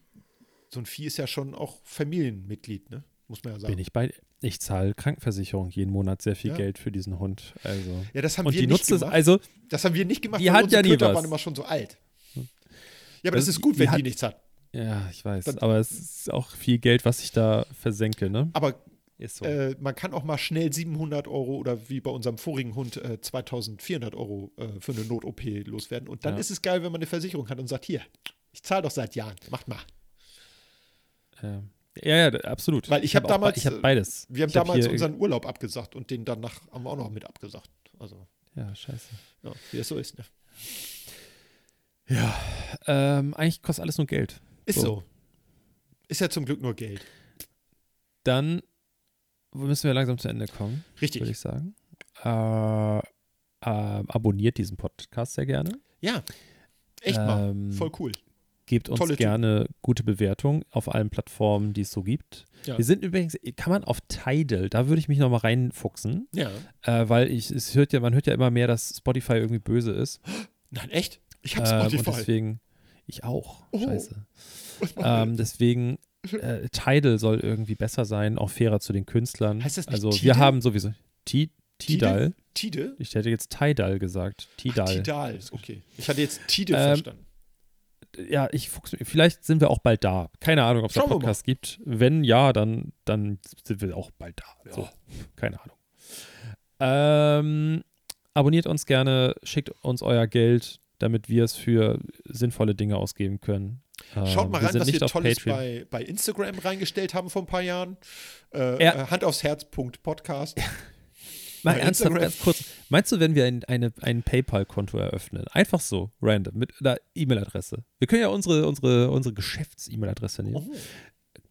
so ein Vieh ist ja schon auch Familienmitglied, ne? Muss man ja sagen. Bin ich bei. Ich zahle Krankenversicherung jeden Monat sehr viel Ja. Geld für diesen Hund. Also. Ja, das haben Und wir die nicht nutzt es, gemacht. also das haben wir nicht gemacht, Die hat unsere ja nie Köter was. waren immer schon so alt. Ja, aber Das- das ist gut, die wenn hat- die nichts hat. Ja, ich weiß. Dann- aber es ist auch viel Geld, was ich da versenke, ne? Aber Ist so. Äh, man kann auch mal schnell 700 Euro oder wie bei unserem vorigen Hund äh, 2400 Euro äh, für eine Not-OP loswerden. Und dann Ja. ist es geil, wenn man eine Versicherung hat und sagt, hier, ich zahle doch seit Jahren, macht mal. Ähm, ja, ja, absolut. Weil ich hab hab auch damals, Ich habe äh, beides. Wir haben ich hab damals hier- unseren Urlaub abgesagt und den danach haben wir auch noch mit abgesagt. Also, Ja, scheiße. ja, wie es so ist. Ne? Ja, ähm, eigentlich kostet alles nur Geld. Ist So. so. Ist ja zum Glück nur Geld. Dann müssen wir langsam zu Ende kommen, würde Richtig. ich sagen. Äh, ähm, abonniert diesen Podcast sehr gerne. Ja. Echt mal. Ähm, Voll cool. Gebt uns Tolle gerne gute Bewertungen auf allen Plattformen, die es so gibt. Ja. Wir sind übrigens, kann man auf Tidal, da würde ich mich nochmal reinfuchsen, Ja. äh, weil ich, es hört ja, man hört ja immer mehr, dass Spotify irgendwie böse ist. Nein, echt? Ich hab Ähm, und Spotify. deswegen, ich auch. Oh. Scheiße. Wir? Ähm, deswegen, äh, Tidal soll irgendwie besser sein, auch fairer zu den Künstlern. Heißt das nicht also wir Tidal? haben sowieso Ti- Tidal. Tide? Ich hätte jetzt Tidal gesagt. Tidal. Ach, Tidal. Okay. Ich hatte jetzt Tide Ähm, verstanden. Ja, ich vielleicht sind wir auch bald da. Keine Ahnung, ob es mal. Podcast gibt. Wenn ja, dann, dann sind wir auch bald da. Ja. So, keine Ahnung. Ähm, abonniert uns gerne, schickt uns euer Geld, damit wir es für sinnvolle Dinge ausgeben können. Schaut Ähm, mal wir rein, was wir Tolles bei, bei Instagram reingestellt haben vor ein paar Jahren. Äh, äh, Hand aufs Herz. Podcast. Bei ernsthaft, ganz kurz. Meinst du, wenn wir ein, eine, ein PayPal-Konto eröffnen, einfach so, random, mit einer E-Mail-Adresse? Wir können ja unsere, unsere, unsere Geschäfts-E-Mail-Adresse nehmen. Oh,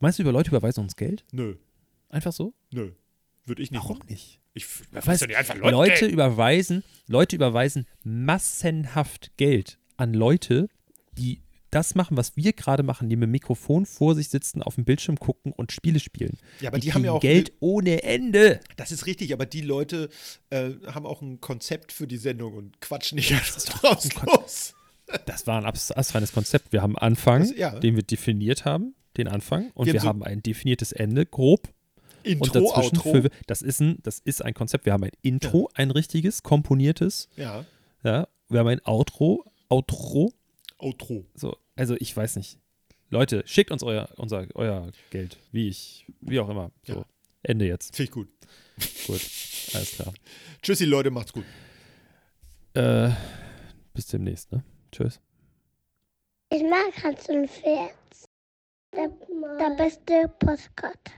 Meinst du, über Leute überweisen uns Geld? nö, Einfach so? nö. Würde ich nicht Warum machen. nicht? Ich weiß nicht einfach Leute. Leute überweisen, Leute überweisen massenhaft Geld an Leute, die das machen, was wir gerade machen, die mit dem Mikrofon vor sich sitzen, auf dem Bildschirm gucken und Spiele spielen. ja, aber die, haben ja auch Geld ohne Ende. Das ist richtig, aber die Leute äh, haben auch ein Konzept für die Sendung und quatschen nicht einfach draus los. Das war ein astreines Konzept. Wir haben einen Anfang, Das- ja. den wir definiert haben, den Anfang, und Wir wir, haben so- haben ein definiertes Ende, grob. und Intro, dazwischen Outro. für, das ist ein, das ist ein Konzept. Wir haben ein Intro, ein richtiges, komponiertes, ja, ja. Wir haben ein Outro, Outro, Outro. So, also ich weiß nicht. Leute, schickt uns euer, unser, euer Geld. Wie ich, wie auch immer. So, Ja. Ende jetzt. Finde ich gut. Gut, alles klar. Tschüssi, Leute, macht's gut. Äh, bis demnächst, ne? Tschüss. Ich mag Hans und Pferd. Der, der beste Postkarte.